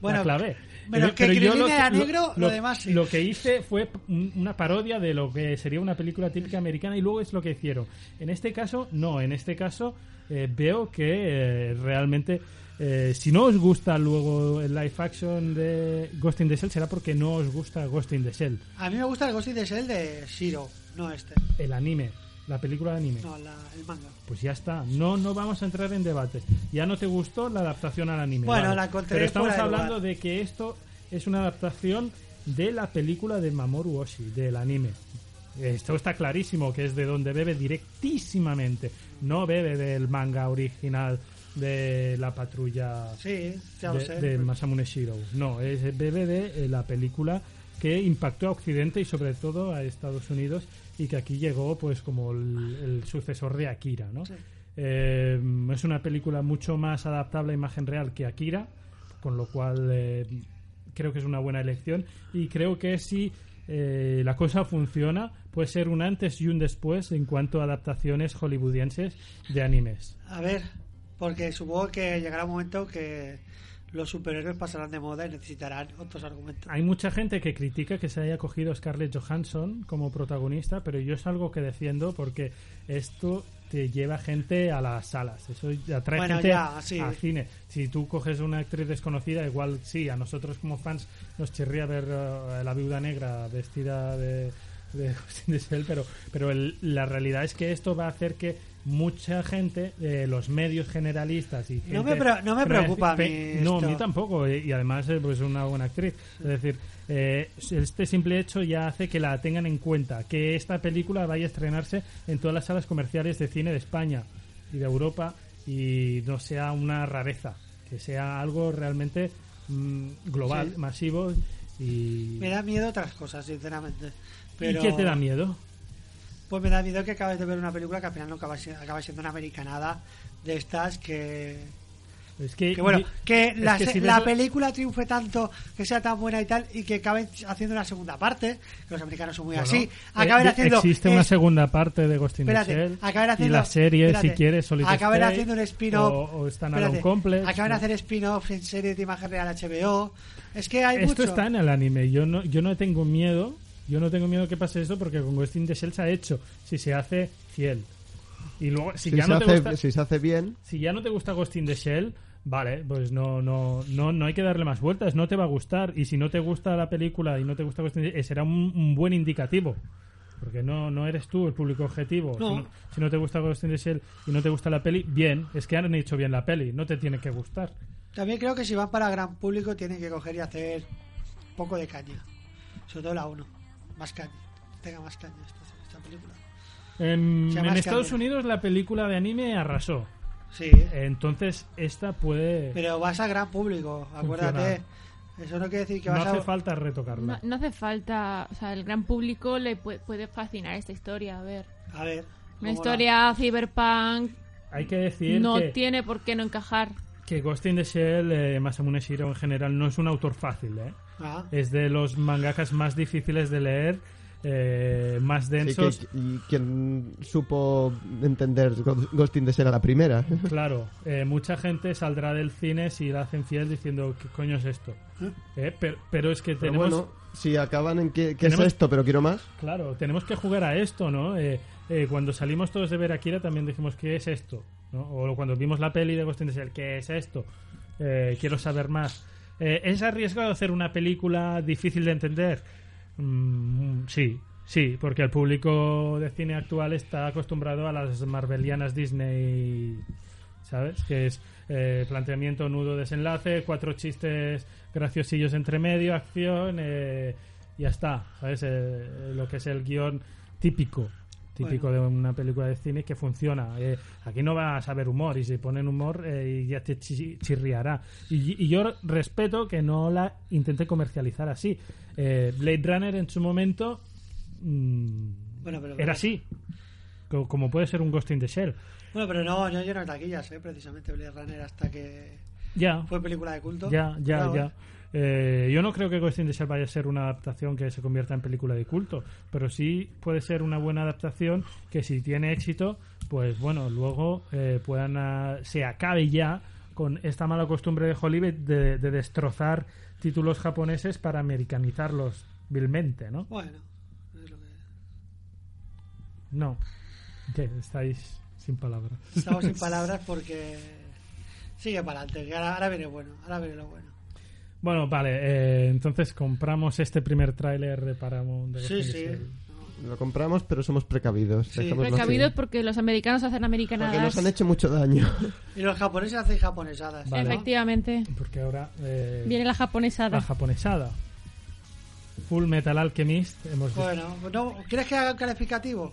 Bueno, la clavé. pero que yo Krillin era negro, lo demás sí. Lo que hice fue un- una parodia de lo que sería una película típica americana y luego es lo que hicieron. En este caso, no. En este caso eh, veo que eh, realmente... eh, si no os gusta luego el live action de Ghost in the Shell será porque no os gusta Ghost in the Shell, A mí me gusta el Ghost in the Shell de Shiro, no este. el anime, la película de anime. No, la- el manga. Pues ya está, no no vamos a entrar en debate. Ya no te gustó la adaptación al anime. Bueno, vale. la encontré Pero estamos fuera de hablando lugar. de que esto es una adaptación de la película de Mamoru Oshii, del anime. Esto está clarísimo que es de donde bebe directísimamente. No bebe del manga original de la patrulla Sí, ya lo de, sé. de Masamune Shiro. No, es bebe de eh, la película que impactó a Occidente y sobre todo a Estados Unidos y que aquí llegó pues como el, el sucesor de Akira, ¿no? Sí. Eh, es una película mucho más adaptable a imagen real que Akira, con lo cual eh, creo que es una buena elección y creo que si eh, la cosa funciona puede ser un antes y un después en cuanto a adaptaciones hollywoodienses de animes. A ver, porque supongo que llegará un momento que los superhéroes pasarán de moda y necesitarán otros argumentos. Hay mucha gente que critica que se haya cogido Scarlett Johansson como protagonista, pero yo es algo que defiendo porque esto te lleva gente a las salas, eso atrae Bueno, gente ya, sí. al cine. Si tú coges una actriz desconocida, igual sí, a nosotros como fans nos chirría ver eh, a la viuda negra vestida de, de Ghost in the Shell, pero, pero el- la realidad es que esto va a hacer que mucha gente, eh, los medios generalistas y No gente- me no me preocupa a mí No, a mí tampoco, eh, y además es pues, una buena actriz. Es decir, eh, este simple hecho ya hace que la tengan en cuenta, que esta película vaya a estrenarse en todas las salas comerciales de cine de España y de Europa y no sea una rareza, que sea algo realmente mm, global, Sí. masivo y... Me da miedo otras cosas, sinceramente. Pero, ¿Y qué te da miedo? Pues me da miedo que acabes de ver una película que al final no acaba, acaba siendo una americanada de estas que... Es que, Que bueno, que es la, que si la película triunfe tanto, que sea tan buena y tal, y que acaben haciendo una segunda parte, que los americanos son muy Bueno, así, eh, acaben de- haciendo... Existe una segunda parte de Ghost in the Espérate, Shell acaben y haciendo... la serie, espérate, si quieres, Acaben haciendo un spin-off... o, o Standalone espérate, Complex. Acaben ¿no? hacer spin-off en serie de imagen real HBO. Es que hay Esto mucho... está en el anime. Yo no, yo no tengo miedo. Yo no tengo miedo que pase eso porque con Ghost in the Shell se ha hecho. Si se hace fiel. Y luego, si, Si, ya se no te hace, gusta, si se hace bien, si ya no te gusta Ghost in the Shell, vale, pues no, no, no, no hay que darle más vueltas. No te va a gustar. Y si no te gusta la película y no te gusta Ghost in the Shell, será un, un buen indicativo. Porque no, no eres tú el público objetivo. No. Si, no, si no te gusta Ghost in the Shell y no te gusta la peli, bien. Es que han hecho bien la peli. No te tiene que gustar. También creo que si van para gran público tienen que coger y hacer un poco de caña. Sobre todo la 1. Más caña. Tenga más caña esta, esta película. En, Estados. Unidos la película de anime arrasó. Sí, Entonces esta puede... pero vas a gran público, acuérdate. Eso no quiere decir que no vas hace a... falta No, retocarla. no hace falta, o sea, el gran público le puede, puede fascinar esta historia. A ver, A ver. una ¿cómo historia cyberpunk Hay que decir no que, tiene por qué no encajar. que Ghost in the Shell, eh, Masamune Shiro en general, no es un autor fácil. ¿eh? Ah, Es de los mangakas más difíciles de leer, eh, más sí, densos. que- y quien supo entender Ghost in the Shell a la primera. Claro, eh, mucha gente saldrá del cine si la hacen fiel diciendo ¿qué coño es esto? Eh, pero, pero es que Pero tenemos... bueno, si acaban en que, ¿qué es tenemos- esto, pero quiero más. Claro, tenemos que jugar a esto, ¿no? Eh, eh, cuando salimos todos de ver Akira también dijimos, ¿qué es esto? ¿No? O cuando vimos la peli de Ghost in the Shell, ¿qué es esto? Eh, quiero saber más. Eh, ¿Es arriesgado hacer una película difícil de entender? Mm, sí, sí, porque el público de cine actual está acostumbrado a las marvelianas Disney, ¿sabes? Que es eh, planteamiento, nudo, desenlace, cuatro chistes graciosillos entre medio, acción, eh, ya está, ¿sabes? Eh, lo que es el guion típico. Típico de una película de cine que funciona. Eh, aquí no vas a ver humor y si ponen humor eh, y ya te chi- chirriará. Y, y yo respeto que no la intente comercializar así. Eh, Blade Runner en su momento mm, Bueno, pero- era así, co- como puede ser un Ghost in the Shell. Bueno, pero no, no llenó taquillas, ¿eh? precisamente Blade Runner hasta que Ya, fue película de culto. ya, ya, ya. ¿eh? Yo no creo que Ghost in the Shell vaya a ser una adaptación que se convierta en película de culto, pero sí puede ser una buena adaptación que si tiene éxito, pues bueno, luego eh, puedan ah, se acabe ya con esta mala costumbre de Hollywood de, de destrozar títulos japoneses para americanizarlos vilmente, ¿no? Bueno, es lo que... No, que estáis sin palabras. estamos sin palabras porque sigue para adelante, que ahora, ahora viene bueno, ahora viene lo bueno. Bueno, vale, eh, entonces compramos este primer tráiler de Paramount. de Sí, sí. Lo compramos, pero somos precavidos. Sí. así. Precavidos porque los americanos hacen Porque americanadas. nos han hecho mucho daño. Y los japoneses hacen japonesadas. Vale. Efectivamente. Porque ahora eh, Viene la japonesada. la japonesada. Full Metal Alchemist. Hemos Bueno, no, ¿quieres que haga un calificativo?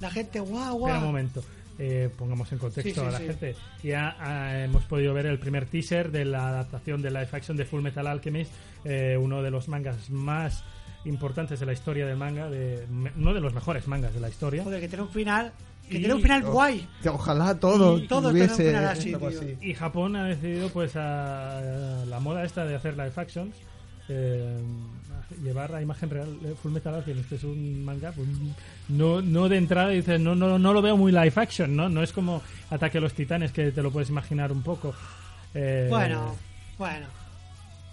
La gente, guau, Espera un guau. momento. Eh, pongamos en contexto Sí, sí, a la sí. gente. Ya ah, hemos podido ver el primer teaser de la adaptación de live action de Full Metal Alchemist, eh, uno de los mangas más importantes de la historia del manga, de, uno de los mejores mangas de la historia. Joder, que tiene un final, que tiene un final guay. Que ojalá todo Y todo tuviese tiene un final así, así. Y Japón ha decidido, pues, a, a la moda esta de hacer live actions, eh, llevar a imagen real eh, Full Metal Alchemist, que es un manga, pues, no, no de entrada dices, no, no, no lo veo muy live action, ¿no? No es como Ataque a los Titanes, que te lo puedes imaginar un poco. Eh, Bueno, bueno.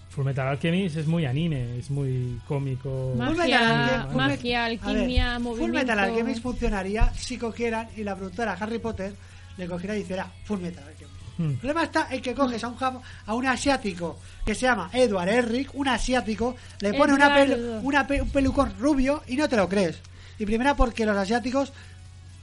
Full Metal Alchemist es muy anime, es muy cómico. Full Magia, Metal Alchemist- Full magia, ver, alquimia, Full. Metal Alchemist funcionaría si cogieran y la productora Harry Potter le cogiera y hiciera Full Metal Alchemist. Hmm. El problema está en que coges a un, a un asiático que se llama Edward Herrick, un asiático, le pone una pelu- una pe- un pelucón rubio y no te lo crees. Y primera porque los asiáticos,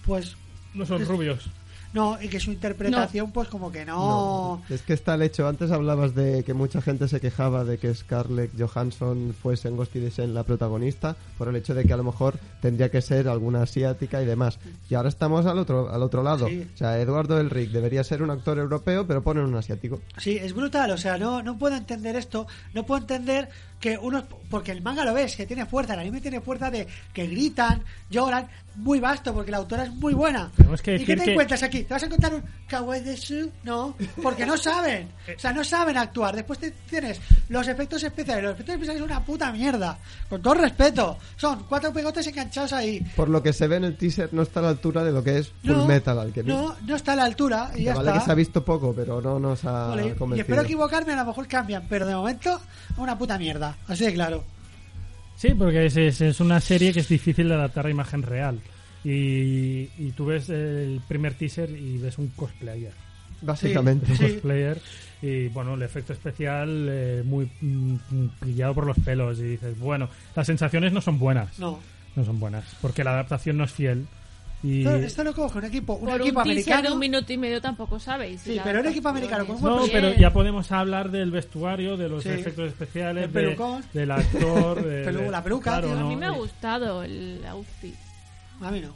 pues No son rubios. No, y que su interpretación, pues como que no. Es que está el hecho. Antes hablabas de que mucha gente se quejaba de que Scarlett Johansson fuese en Ghost in the Shell la protagonista por el hecho de que a lo mejor tendría que ser alguna asiática y demás. Y ahora estamos al otro al otro lado. Sí. O sea, Eduardo Elric debería ser un actor europeo, pero ponen un asiático. Sí, es brutal, o sea, no, no puedo entender esto, no puedo entender que unos, porque el manga lo ves, que tiene fuerza, el anime tiene fuerza de que gritan, lloran, muy vasto, porque la autora es muy buena. Tenemos que ¿Y qué te que- encuentras aquí? ¿Te vas a encontrar un kawaii de su? No, porque no saben, o sea, no saben actuar. Después te tienes los efectos especiales, los efectos especiales son una puta mierda, con todo respeto, son cuatro pegotes enganchados ahí. Por lo que se ve en el teaser, no está a la altura de lo que es Full No, Metal Alchemist. No, no está a la altura y Que ya vale está. que se ha visto poco, pero no nos ha Vale, y convencido. espero equivocarme, a lo mejor cambian, pero de momento una puta mierda, así de claro. Sí, porque es, es, es una serie que es difícil de adaptar a imagen real. Y, y tú ves el primer teaser y ves un cosplayer. Básicamente. Un Sí. cosplayer y bueno, el efecto especial eh, muy mm, pillado por los pelos. Y dices, bueno, las sensaciones no son buenas. No. No son buenas, porque la adaptación no es fiel. Y... Esto, esto lo coge un equipo, un Por equipo un teaser de americano. un minuto y medio tampoco sabéis. Sí, pero un equipo americano con No, Bien. pero ya podemos hablar del vestuario, de los Sí. efectos especiales, de- pelucón. del actor, de- Pelu- la peluca, claro, tío. A mí me ha gustado el outfit. A mí no.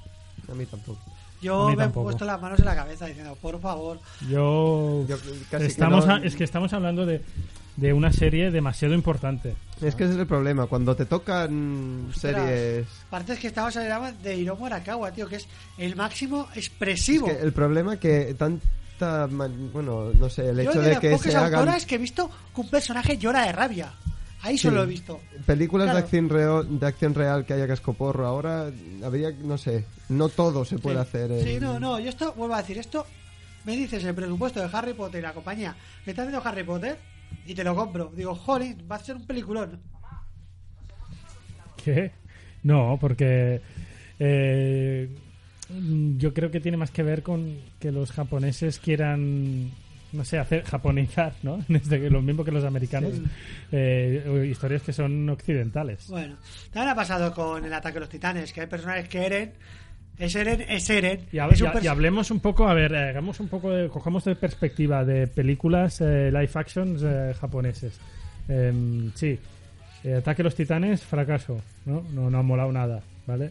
A mí tampoco. Yo me he puesto las manos en la cabeza diciendo, por favor. Yo, Yo casi que estamos no- a- es que estamos hablando de, de una serie demasiado importante. Es que ese es el problema. Cuando te tocan Ostras, series... Parece que estabas hablando de Hiromu Arakawa, tío, que es el máximo expresivo. Es que el problema que tanta... Bueno, no sé, el Yo hecho de de las que se hagan autoras que he visto que un personaje llora de rabia. Ahí Sí. solo lo he visto. películas Claro. de acción real, de acción real que haya cascoporro. Ahora habría, no sé, no todo se puede sí. hacer. en- Sí, no, no, yo esto, vuelvo a decir, esto me dices el presupuesto de Harry Potter y la compañía que está haciendo Harry Potter y te lo compro. Digo, joder, va a ser un peliculón. ¿Qué? No, porque eh, yo creo que tiene más que ver con que los japoneses quieran, no sé, hacer japonizar, ¿no? Desde lo mismo que los americanos, eh, o historias que son occidentales. Bueno, también ha pasado con el ataque de los titanes, que hay personajes que Eren, es Eren, es Eren. Y, es un y hablemos un poco, a ver, eh, hagamos un poco de, cojamos de perspectiva de películas eh, live actions eh, japoneses. Em, sí, eh, Ataque a los Titanes, fracaso, ¿no? ¿no? No ha molado nada, ¿vale?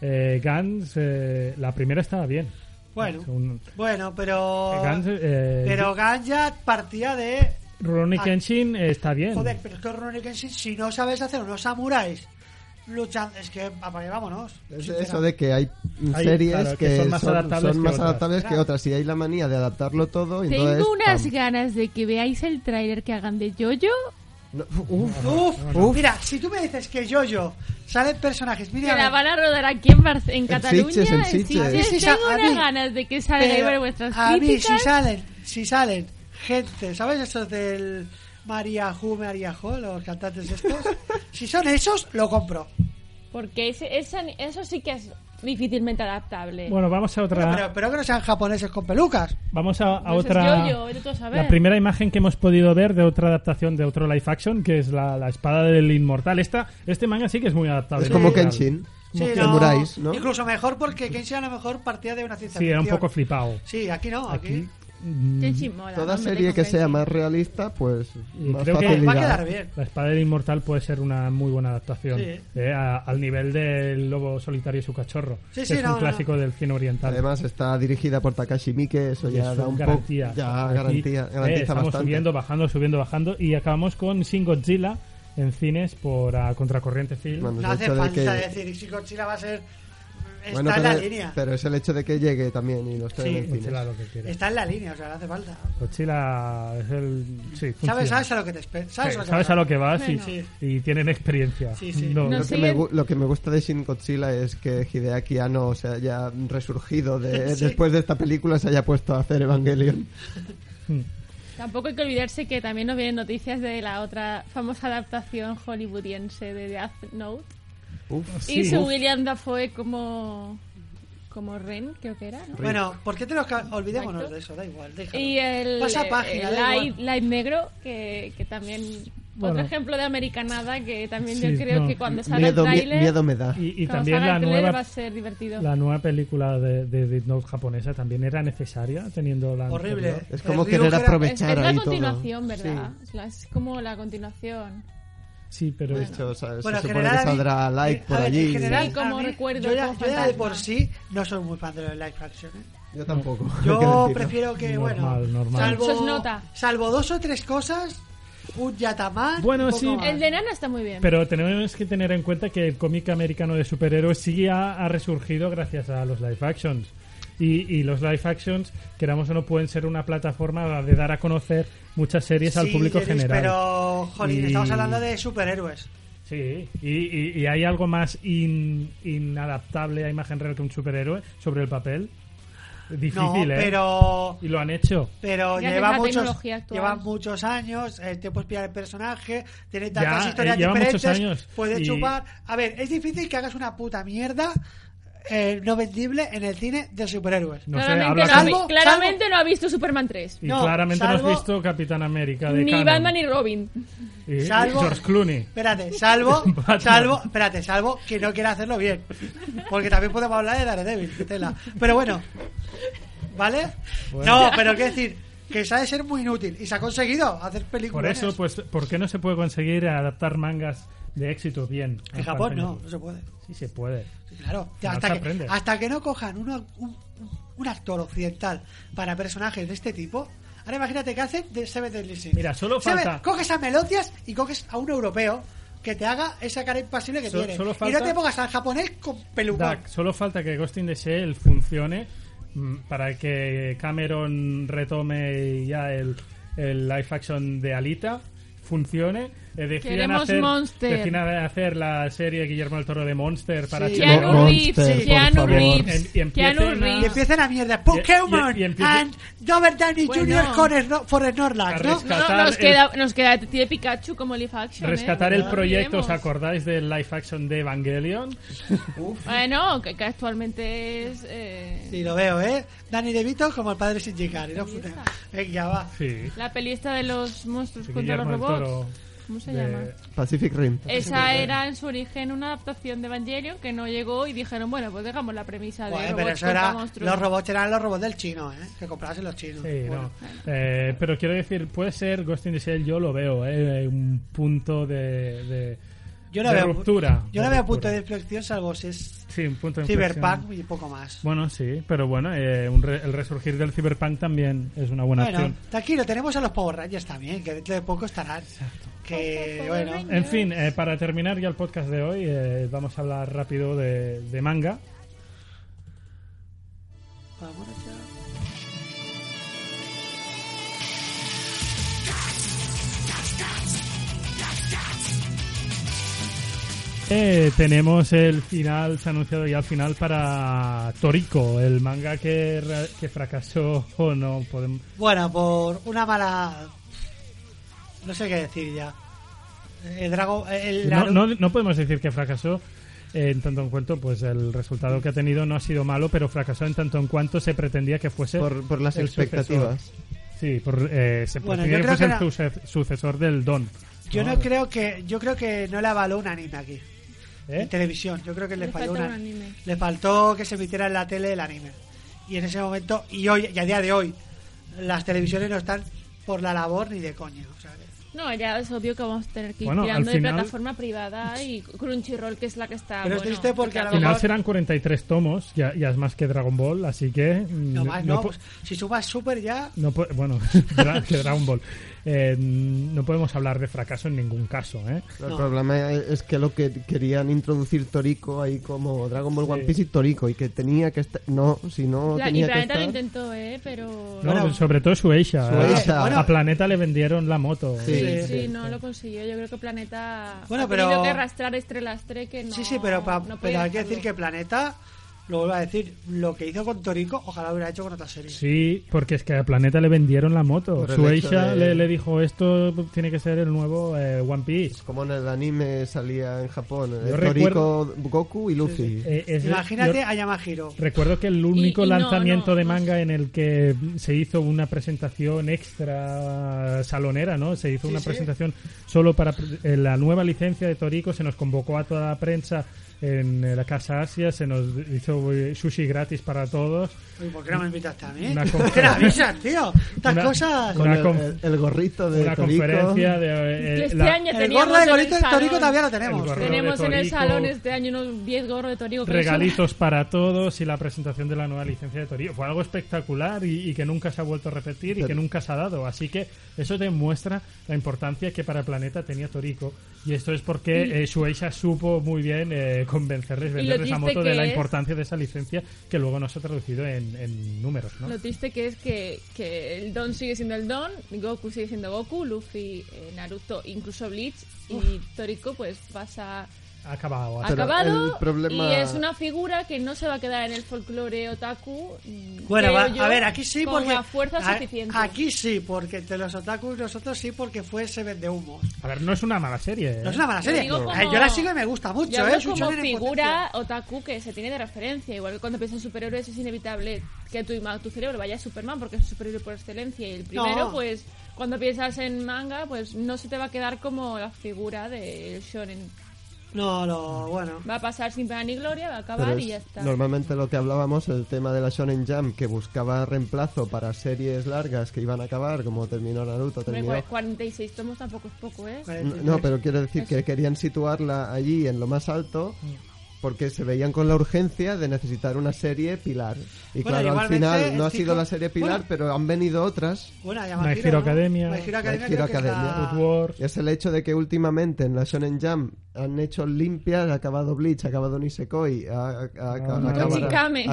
eh, Gans, eh, la primera estaba bien. Bueno, Un- bueno, pero. Gans, pero Ganja partía de. Rurouni Ah. Kenshin está bien. Joder, pero es que Rurouni Kenshin, si no sabes hacer unos samuráis luchando. Es que, apague, vámonos. Es eso de que hay Hay- series claro, que, que son más adaptables son que más otras. adaptables que otras y hay la manía de adaptarlo todo. y entonces, Tengo unas pam. ganas de que veáis el tráiler que hagan de Jojo. No, uf, Uf, Uf. mira, si tú me dices que Jojo salen personajes, Que mira, la van a rodar aquí en, Bar- en Cataluña. Sitges, en en Sitges. Sitges. Mí sí, Tengo unas ganas de que salgan ahí vuestras a mí si críticas. salen, si salen gente, ¿sabes esos del María Ju, María Jo, los cantantes estos? si son esos, lo compro. Porque ese, eso sí que es difícilmente adaptable. Bueno, vamos a otra. Pero, pero, pero que no sean japoneses con pelucas. Vamos a, a Pues es otra. Tú a saber. La primera imagen que hemos podido ver de otra adaptación de otro live action, que es la, la espada del inmortal. Esta, este manga sí que es muy adaptable. es como. Kenshin. Sí, Como no, samuráis, ¿no? Incluso mejor porque Kenshin a lo mejor partía de una ciencia Sí, era un poco flipado. Sí, aquí no, aquí. Aquí. Mm, Toda no serie que sea más realista, pues Y más creo que- facilidad. Va a quedar bien. La espada del inmortal puede ser una muy buena adaptación. Sí. eh, a- al nivel del lobo solitario y su cachorro. Sí, que sí, es no, un no. clásico del cine oriental. Además está dirigida por Takashi Miike, eso ya Eso, da un garantía. poco ya Aquí, garantía, eh, garantiza estamos bastante. subiendo, bajando, subiendo, bajando y acabamos con Shin Godzilla en cines por a Contracorriente Film. Bueno, No hace hecho de falta que- decir, si Godzilla va a ser... Está Bueno, en pero, la línea. pero es el hecho de que llegue también y lo esté Sí. en el cine. Lo que. Está en la línea, o sea, no hace falta. Godzilla es el... Sí. ¿Sabes, sabes a lo que te esperas? ¿Sabes, Sí, a lo que sabes vas a lo que vas y, tienen experiencia. Sí, sí. No, No Lo, que me, gu- lo que me gusta de Shin Godzilla es que Hideaki Anno se haya resurgido de, Sí. después de esta película, se haya puesto a hacer Evangelion. Tampoco hay que olvidarse que también nos vienen noticias de la otra famosa adaptación hollywoodiense de Death Note. Uf, y Sí, su uf. William Dafoe como como Ren, creo que era, ¿no? Bueno, ¿por qué te lo ca- olvidémonos Exacto. de eso? Da igual, déjalo. Y el, Pasa página, el da light, igual. Light Negro, que, que también... Bueno. Otro ejemplo de americanada que también Sí, yo creo no. que cuando salga miedo, el tráiler... miedo me da. Y, también la nueva, va a ser divertido. la nueva película de, de Death Note japonesa también era necesaria teniendo la Horrible. anterior. Es como El querer Ryuger- es, aprovechar es la todo. continuación, ¿verdad? Es como la continuación. Sí, pero De es- hecho, o sea, Bueno, se en supone general, que saldrá like por ver, allí. En general, Sí, como recuerdo, yo, ya, como yo ya de por sí no soy muy fan de los live action. ¿eh? Yo tampoco. Yo prefiero que, bueno, Normal, normal. Salvo, nota. salvo dos o tres cosas, un Yataman. Bueno, un sí. más. El de Nana está muy bien. Pero tenemos que tener en cuenta que el cómic americano de superhéroes sí ha, ha resurgido gracias a los live actions. Y, y los live actions, queramos o no, pueden ser una plataforma de dar a conocer muchas series al público general. Pero, jolín, Y- estamos hablando de superhéroes. Sí, y, y- y hay algo más in- inadaptable a imagen real que un superhéroe sobre el papel. Difícil, no, ¿eh? pero Y lo han hecho. pero Ya lleva muchos lleva muchos años el tiempo es pillar el personaje tiene tantas Ya, historias eh, lleva muchos diferentes años. puede Y- chupar a ver es difícil que hagas una puta mierda eh, no vendible en el cine de superhéroes No sé, claramente, no, ha con- vi- Salvo- claramente no ha visto Superman 3. Y No, claramente no salvo- has visto Capitán América de Ni canon. Batman ni Robin. Y- y Salvo- George Clooney. espérate salvo Batman. salvo espérate salvo que no quiera hacerlo bien porque también podemos hablar de Daredevil qué tela pero bueno vale no pero quiero decir que sabe ser muy inútil y se ha conseguido hacer películas Por eso, pues, ¿por qué no se puede conseguir adaptar mangas de éxito bien? en Japón no no se puede Sí se puede. Claro, No hasta que, hasta que no cojan uno- un, un actor occidental para personajes de este tipo. Ahora imagínate que hacen de Seven Deadly Sins. Mira, solo Seven- falta- Coges a Melodias y coges a un europeo que te haga esa cara impasible que So- tiene. solo Y falta- no te pongas al japonés con pelucón. Dak, solo falta que Ghost in the Shell funcione mm, para que Cameron retome ya el, el live action de Alita funcione eh, Queremos hacer, Monster. decidan hacer la serie Guillermo del Toro de Monster para Sí. Keanu Monster, Reeves, Keanu. Reeves, Y- y empiecen Keanu a- Y Reeves. empiezan a mierda. Pokémon y- y empieza- and Robert Downey Bueno. Jr. con Sno- for Snorlax, A ¿no? nos, el- queda, nos queda Detective Pikachu como live action. ¿eh? rescatar el proyecto, ¿os acordáis del live action de Evangelion? Bueno, que, que actualmente es. Eh, Sí, lo veo, ¿eh? Danny DeVito como el padre Shinji Ikari, ¿no? Venga, va. Sí. La peli esta de los monstruos contra los robots. ¿Cómo se de- llama? Pacific Rim. Esa era en su origen una adaptación de Evangelion que no llegó y dijeron, bueno, pues dejamos la premisa de robots pero eso era, monstruos. los robots eran los robots del chino, ¿eh? Que comprabas en los chinos. Sí, Bueno. no. Eh, pero quiero decir, puede ser Ghost in the Shell, yo lo veo, eh, un punto de, de, Yo no de veo, ruptura. Yo no de veo punto de inflexión salvo si es sí, un punto de inflexión. Cyberpunk y poco más. Bueno, sí, pero bueno, eh, un re- el resurgir del Cyberpunk también es una buena Bueno, opción. tranquilo, tenemos a los Power Rangers también, que dentro de poco estarán. Que, bueno, En fin, eh, para terminar ya el podcast de hoy, eh, vamos a hablar rápido de, de manga. vámonos ya. Eh, tenemos el final, se ha anunciado ya el final para Toriko, el manga que fracasó o no podemos... Bueno, por una mala. No sé qué decir ya. El Dragon. El No, no, no podemos decir que fracasó eh, en tanto en cuanto pues el resultado que ha tenido no ha sido malo, pero fracasó en tanto en cuanto se pretendía que fuese Por, por las expectativas. sucesor. Sí, por, eh, se Bueno, pretendía yo que creo fuese el sucesor del Don. Yo no creo que. Yo creo que no le avaló un anime aquí. ¿Eh? En televisión. Yo creo que le, Le falló una- un anime. Le faltó que se emitiera en la tele el anime. Y en ese momento. Y hoy, y a día de hoy. Las televisiones no están por la labor ni de coña. O sea, No, ya es obvio que vamos a tener que ir Bueno, tirando de final- plataforma privada y Crunchyroll, que es la que está. Pero es triste porque Al final serán 43 tomos, ya, ya es más que Dragon Ball, así que... No, más, no, po- pues, si subas Super ya. no bueno, que Dragon Ball. Eh, no podemos hablar de fracaso en ningún caso, ¿eh? El problema es que lo que querían introducir Toriko ahí como Dragon Ball Sí. One Piece y Toriko y que tenía que estar... No, si no y que Planeta lo intentó, ¿eh? Pero. No, Bueno. sobre todo Shueisha. Shueisha. A, Bueno. a Planeta le vendieron la moto. Sí, Sí, sí, sí, no lo consiguió. Yo creo que Planeta Bueno, ha tenido pero- que arrastrar lastre que no. sí, sí, pero, pa- no pero hay que decir que Planeta. Lo vuelvo a decir. Lo que hizo con Toriko, ojalá lo hubiera hecho con otra serie. Sí, porque es que a Planeta le vendieron la moto. Shueisha hecho de- le, le dijo esto tiene que ser el nuevo eh, One Piece. Como en el anime salía en Japón. eh, Yo Toriko, Goku y Luffy. Eh, es- Imagínate yo a Yamahiro. recuerdo que el único Y- y no, lanzamiento no, de no manga en el que se hizo una presentación extra salonera, ¿no? Se hizo Sí, una sí. presentación solo para eh, la nueva licencia de Toriko, se nos convocó a toda la prensa en eh, la Casa Asia, se nos hizo eh, sushi gratis para todos. Uy, ¿Por qué no me invitaste a mí? Una ¿Por qué no conferencia. avisas, tío? Estas Una- cosas. Con una el, conf- el- el gorrito de una Toriko. conferencia de eh, Este la- año El gorro de Gorito de Toriko salón- todavía lo tenemos. Tenemos en el salón este año unos 10 gorros de Torico. regalitos para todos y la presentación de la nueva licencia de Toriko. Fue algo espectacular y, y que nunca se ha vuelto a repetir y Pero- que nunca se ha dado. Así que eso demuestra la importancia que para el planeta tenía Toriko. Y esto es porque eh, Shueisha supo muy bien eh, convencerles, venderles triste moto de la es- importancia de esa licencia que luego no se ha traducido en, en números. ¿no? Lo triste que es que, que el Don sigue siendo el Don, Goku sigue siendo Goku, Luffy, eh, Naruto, incluso Bleach y Toriko pues pasa acabado. acabado el problema- y es una figura que no se va a quedar en el folclore otaku. mm, Bueno, creo va- yo, a ver, aquí sí con porque. la fuerza a- suficiente. Aquí sí, porque entre los otakus y nosotros sí, porque fue Seven de Humos. A ver, no es una mala serie. ¿eh? No es una mala Yo serie. Eh, Yo la sigo y me gusta mucho, Yo ¿eh? como figura otaku que se tiene de referencia. Igual que cuando piensas en superhéroes es inevitable que tu, ima- tu cerebro vaya a Superman porque es un superhéroe por excelencia. Y el primero, No. pues cuando piensas en manga, pues no se te va a quedar como la figura del shonen. No, no, bueno. Va a pasar sin pena ni gloria, va a acabar Pero y ya está. Normalmente lo que hablábamos, el tema de la Shonen Jam, que buscaba reemplazo para series largas que iban a acabar, como terminó Naruto, terminó... cua- 46 tomos tampoco es poco, ¿eh? No, no, pero quiero decir que querían situarla allí en lo más alto porque se veían con la urgencia de necesitar una serie pilar. Y Bueno, claro, al final no ha sido la serie pilar, Bueno. pero han venido otras. Bueno, My Hero ¿no? Academia. My Hero Academia, My Hero Academia. es el hecho de que últimamente en la Shonen Jam han hecho limpias, ha acabado Bleach, ha acabado Nisekoi, ha, ha- Kuchikame. ha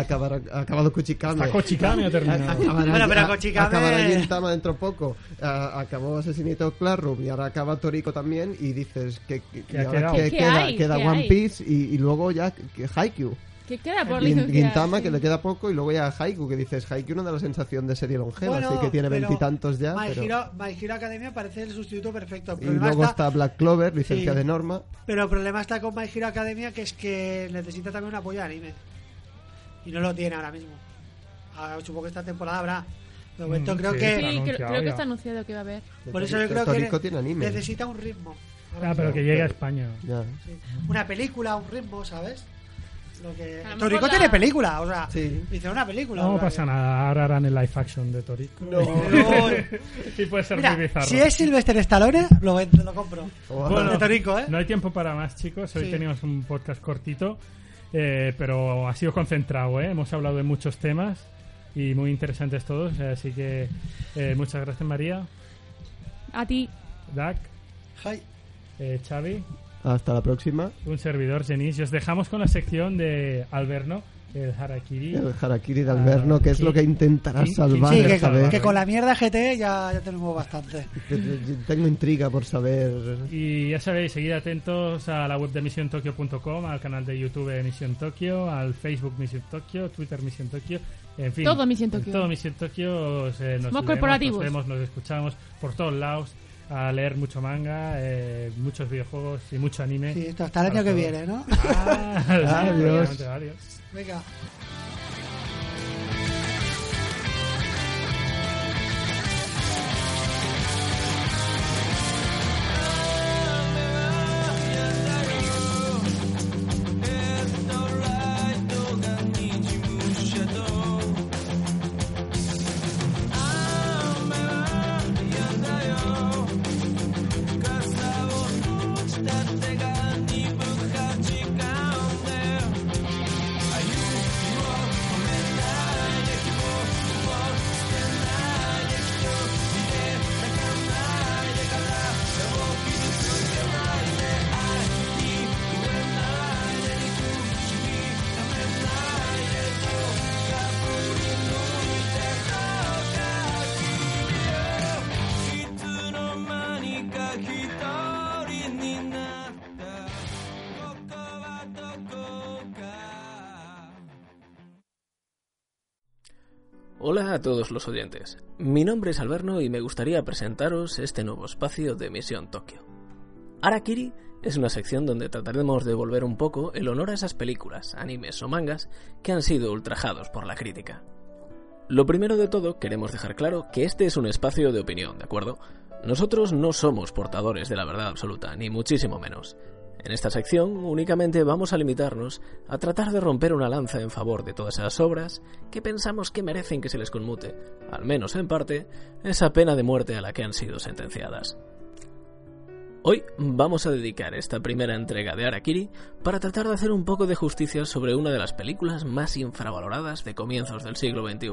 acabado Kuchikame. Hasta Kochikame ha terminado. Bueno, pero a- Kochikame- acabará Gintama dentro de poco. A- acabó Asesinito Classroom y ahora acaba Toriko también. Y dices que, que- ¿Qué ha y ahora quedado? que ¿Qué queda, hay? queda ¿Qué One hay? Piece y, y luego ya que Haikyuu. ¿Qué queda por Gin- licenciar? Gintama, Sí. que le queda poco, y luego ya Haiku, que dices, Haiku no da la sensación de serie longeva, Bueno, así que tiene veintitantos ya. My, Pero... Hero, My Hero Academia parece el sustituto perfecto. El Y luego está, está Black Clover, licencia Sí. de Norma. Pero el problema está con My Hero Academia, que es que necesita también un apoyo de anime. Y no lo tiene ahora mismo. Ahora, supongo que esta temporada habrá. De momento Mm, creo sí, que... Creo, anunciado creo que ya. está anunciado que va a haber. Por eso yo creo que tiene anime. necesita un ritmo. Ah, pero que llegue a España. Ya. Sí. Una película, un ritmo, ¿sabes? Lo que... A lo Toriko mejor la- tiene película, o sea, Sí. hizo una película. No o sea, pasa nada, ahora harán el live action de Toriko. No. y puede ser Mira, muy bizarro. si es Sylvester Stallone, lo, vendo, lo compro. O- de Toriko, ¿eh? No hay tiempo para más, chicos. Hoy Sí. teníamos un podcast cortito. Eh, pero ha sido concentrado, ¿eh? Hemos hablado de muchos temas y muy interesantes todos. Así que eh, muchas gracias, María. A ti. Dak, Hi. Eh, Xavi, Hasta la próxima. un servidor, Genis. Y os dejamos con la sección de Alberno, el Harakiri. El Harakiri de Alberno, que es lo que intentará Sí, salvar Sí, que, vez. que con la mierda GT ya, ya tenemos bastante. Tengo intriga por saber. Y ya sabéis, seguid atentos a la web de MissionTokyo.com, al canal de YouTube de Misión Tokio, al Facebook Misión Tokio, Twitter Misión Tokio, en fin. Todo Misión Tokio. Todo Misión Tokio eh, nos, Somos leemos, corporativos. nos vemos, nos escuchamos por todos lados a leer mucho manga, eh, muchos videojuegos y mucho anime. Sí, esto hasta el año que viene, ¿no? Ah, adiós. Venga. Todos los oyentes. Mi nombre es Alberno y me gustaría presentaros este nuevo espacio de Misión Tokio. Arakiri es una sección donde trataremos de devolver un poco el honor a esas películas, animes o mangas que han sido ultrajados por la crítica. Lo primero de todo, queremos dejar claro que este es un espacio de opinión, ¿de acuerdo? Nosotros no somos portadores de la verdad absoluta, ni muchísimo menos. En esta sección únicamente vamos a limitarnos a tratar de romper una lanza en favor de todas esas obras que pensamos que merecen que se les conmute, al menos en parte, esa pena de muerte a la que han sido sentenciadas. Hoy vamos a dedicar esta primera entrega de Arakiri para tratar de hacer un poco de justicia sobre una de las películas más infravaloradas de comienzos del siglo XXI,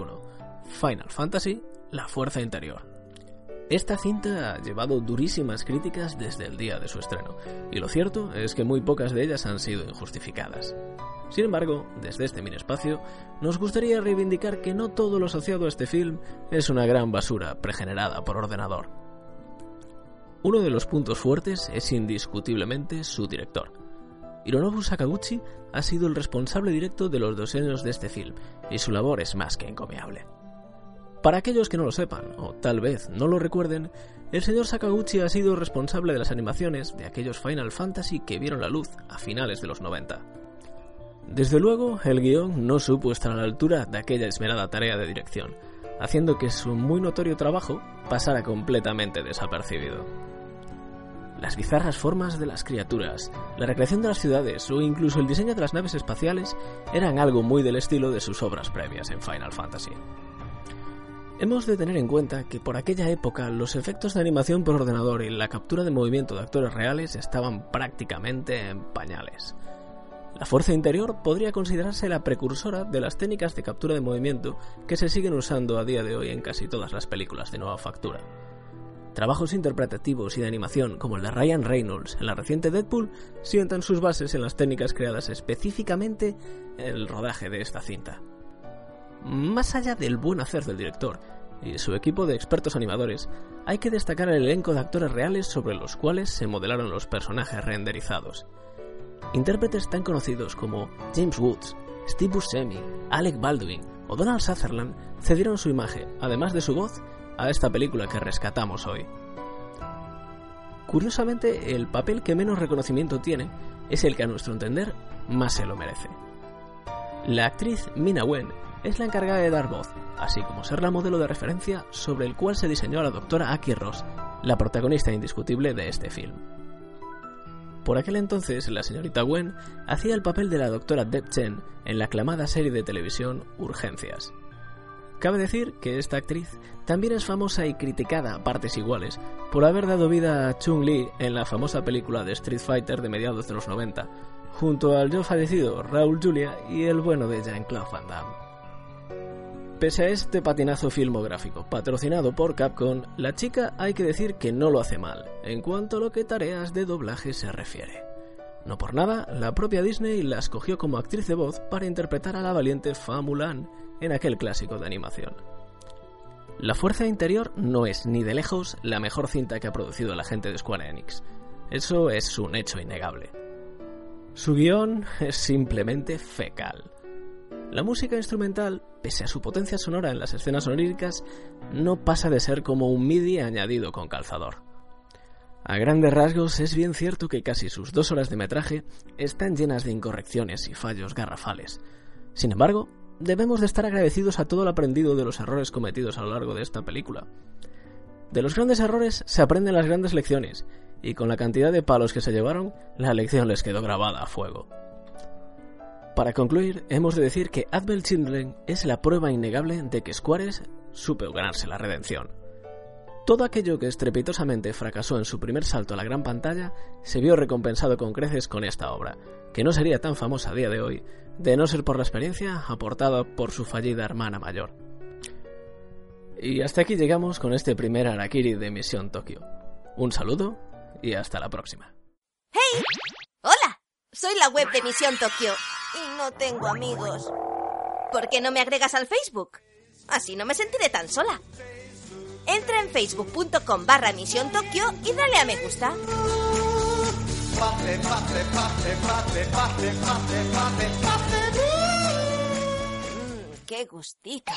Final Fantasy, La Fuerza Interior. Esta cinta ha llevado durísimas críticas desde el día de su estreno, y lo cierto es que muy pocas de ellas han sido injustificadas. Sin embargo, desde este mini espacio, nos gustaría reivindicar que no todo lo asociado a este film es una gran basura pregenerada por ordenador. Uno de los puntos fuertes es indiscutiblemente su director. Hironobu Sakaguchi ha sido el responsable directo de los diseños de este film, y su labor es más que encomiable. Para aquellos que no lo sepan, o tal vez no lo recuerden, el señor Sakaguchi ha sido responsable de las animaciones de aquellos Final Fantasy que vieron la luz a finales de los 90. Desde luego, el guion no supo estar a la altura de aquella esmerada tarea de dirección, haciendo que su muy notorio trabajo pasara completamente desapercibido. Las bizarras formas de las criaturas, la recreación de las ciudades o incluso el diseño de las naves espaciales eran algo muy del estilo de sus obras previas en Final Fantasy. Hemos de tener en cuenta que por aquella época los efectos de animación por ordenador y la captura de movimiento de actores reales estaban prácticamente en pañales. La fuerza interior podría considerarse la precursora de las técnicas de captura de movimiento que se siguen usando a día de hoy en casi todas las películas de nueva factura. Trabajos interpretativos y de animación como el de Ryan Reynolds en la reciente Deadpool sientan sus bases en las técnicas creadas específicamente en el rodaje de esta cinta. Más allá del buen hacer del director y su equipo de expertos animadores, hay que destacar el elenco de actores reales sobre los cuales se modelaron los personajes renderizados. Intérpretes tan conocidos como James Woods, Steve Buscemi, Alec Baldwin o Donald Sutherland cedieron su imagen, además de su voz, a esta película que rescatamos hoy. Curiosamente, el papel que menos reconocimiento tiene es el que a nuestro entender más se lo merece. La actriz Mina Wen es la encargada de dar voz, así como ser la modelo de referencia sobre el cual se diseñó a la doctora Aki Ross, la protagonista indiscutible de este film. Por aquel entonces, la señorita Wen hacía el papel de la doctora Deb Chen en la aclamada serie de televisión Urgencias. Cabe decir que esta actriz también es famosa y criticada a partes iguales por haber dado vida a Chung Li en la famosa película de Street Fighter de mediados de los 90, junto al ya fallecido Raúl Julia y el bueno de Jean-Claude Van Damme. Pese a este patinazo filmográfico patrocinado por Capcom, la chica hay que decir que no lo hace mal, en cuanto a lo que tareas de doblaje se refiere. No por nada, la propia Disney la escogió como actriz de voz para interpretar a la valiente Fa Mulan en aquel clásico de animación. La Fuerza Interior no es ni de lejos la mejor cinta que ha producido la gente de Square Enix. Eso es un hecho innegable. Su guion es simplemente fecal. La música instrumental, pese a su potencia sonora en las escenas oníricas, no pasa de ser como un MIDI añadido con calzador. A grandes rasgos es bien cierto que casi sus dos horas de metraje están llenas de incorrecciones y fallos garrafales. Sin embargo, debemos de estar agradecidos a todo lo aprendido de los errores cometidos a lo largo de esta película. De los grandes errores se aprenden las grandes lecciones, y con la cantidad de palos que se llevaron, la lección les quedó grabada a fuego. Para concluir, hemos de decir que Advent Children es la prueba innegable de que Squares supo ganarse la redención. Todo aquello que estrepitosamente fracasó en su primer salto a la gran pantalla se vio recompensado con creces con esta obra, que no sería tan famosa a día de hoy, de no ser por la experiencia aportada por su fallida hermana mayor. Y hasta aquí llegamos con este primer Arakiri de Misión Tokio. Un saludo y hasta la próxima. ¡Hey! ¡Hola! Soy la web de Misión Tokio y no tengo amigos. ¿Por qué no me agregas al Facebook? Así no me sentiré tan sola. Entra en facebook.com barra Misión Tokio y dale a me gusta. Mmm, qué gustito.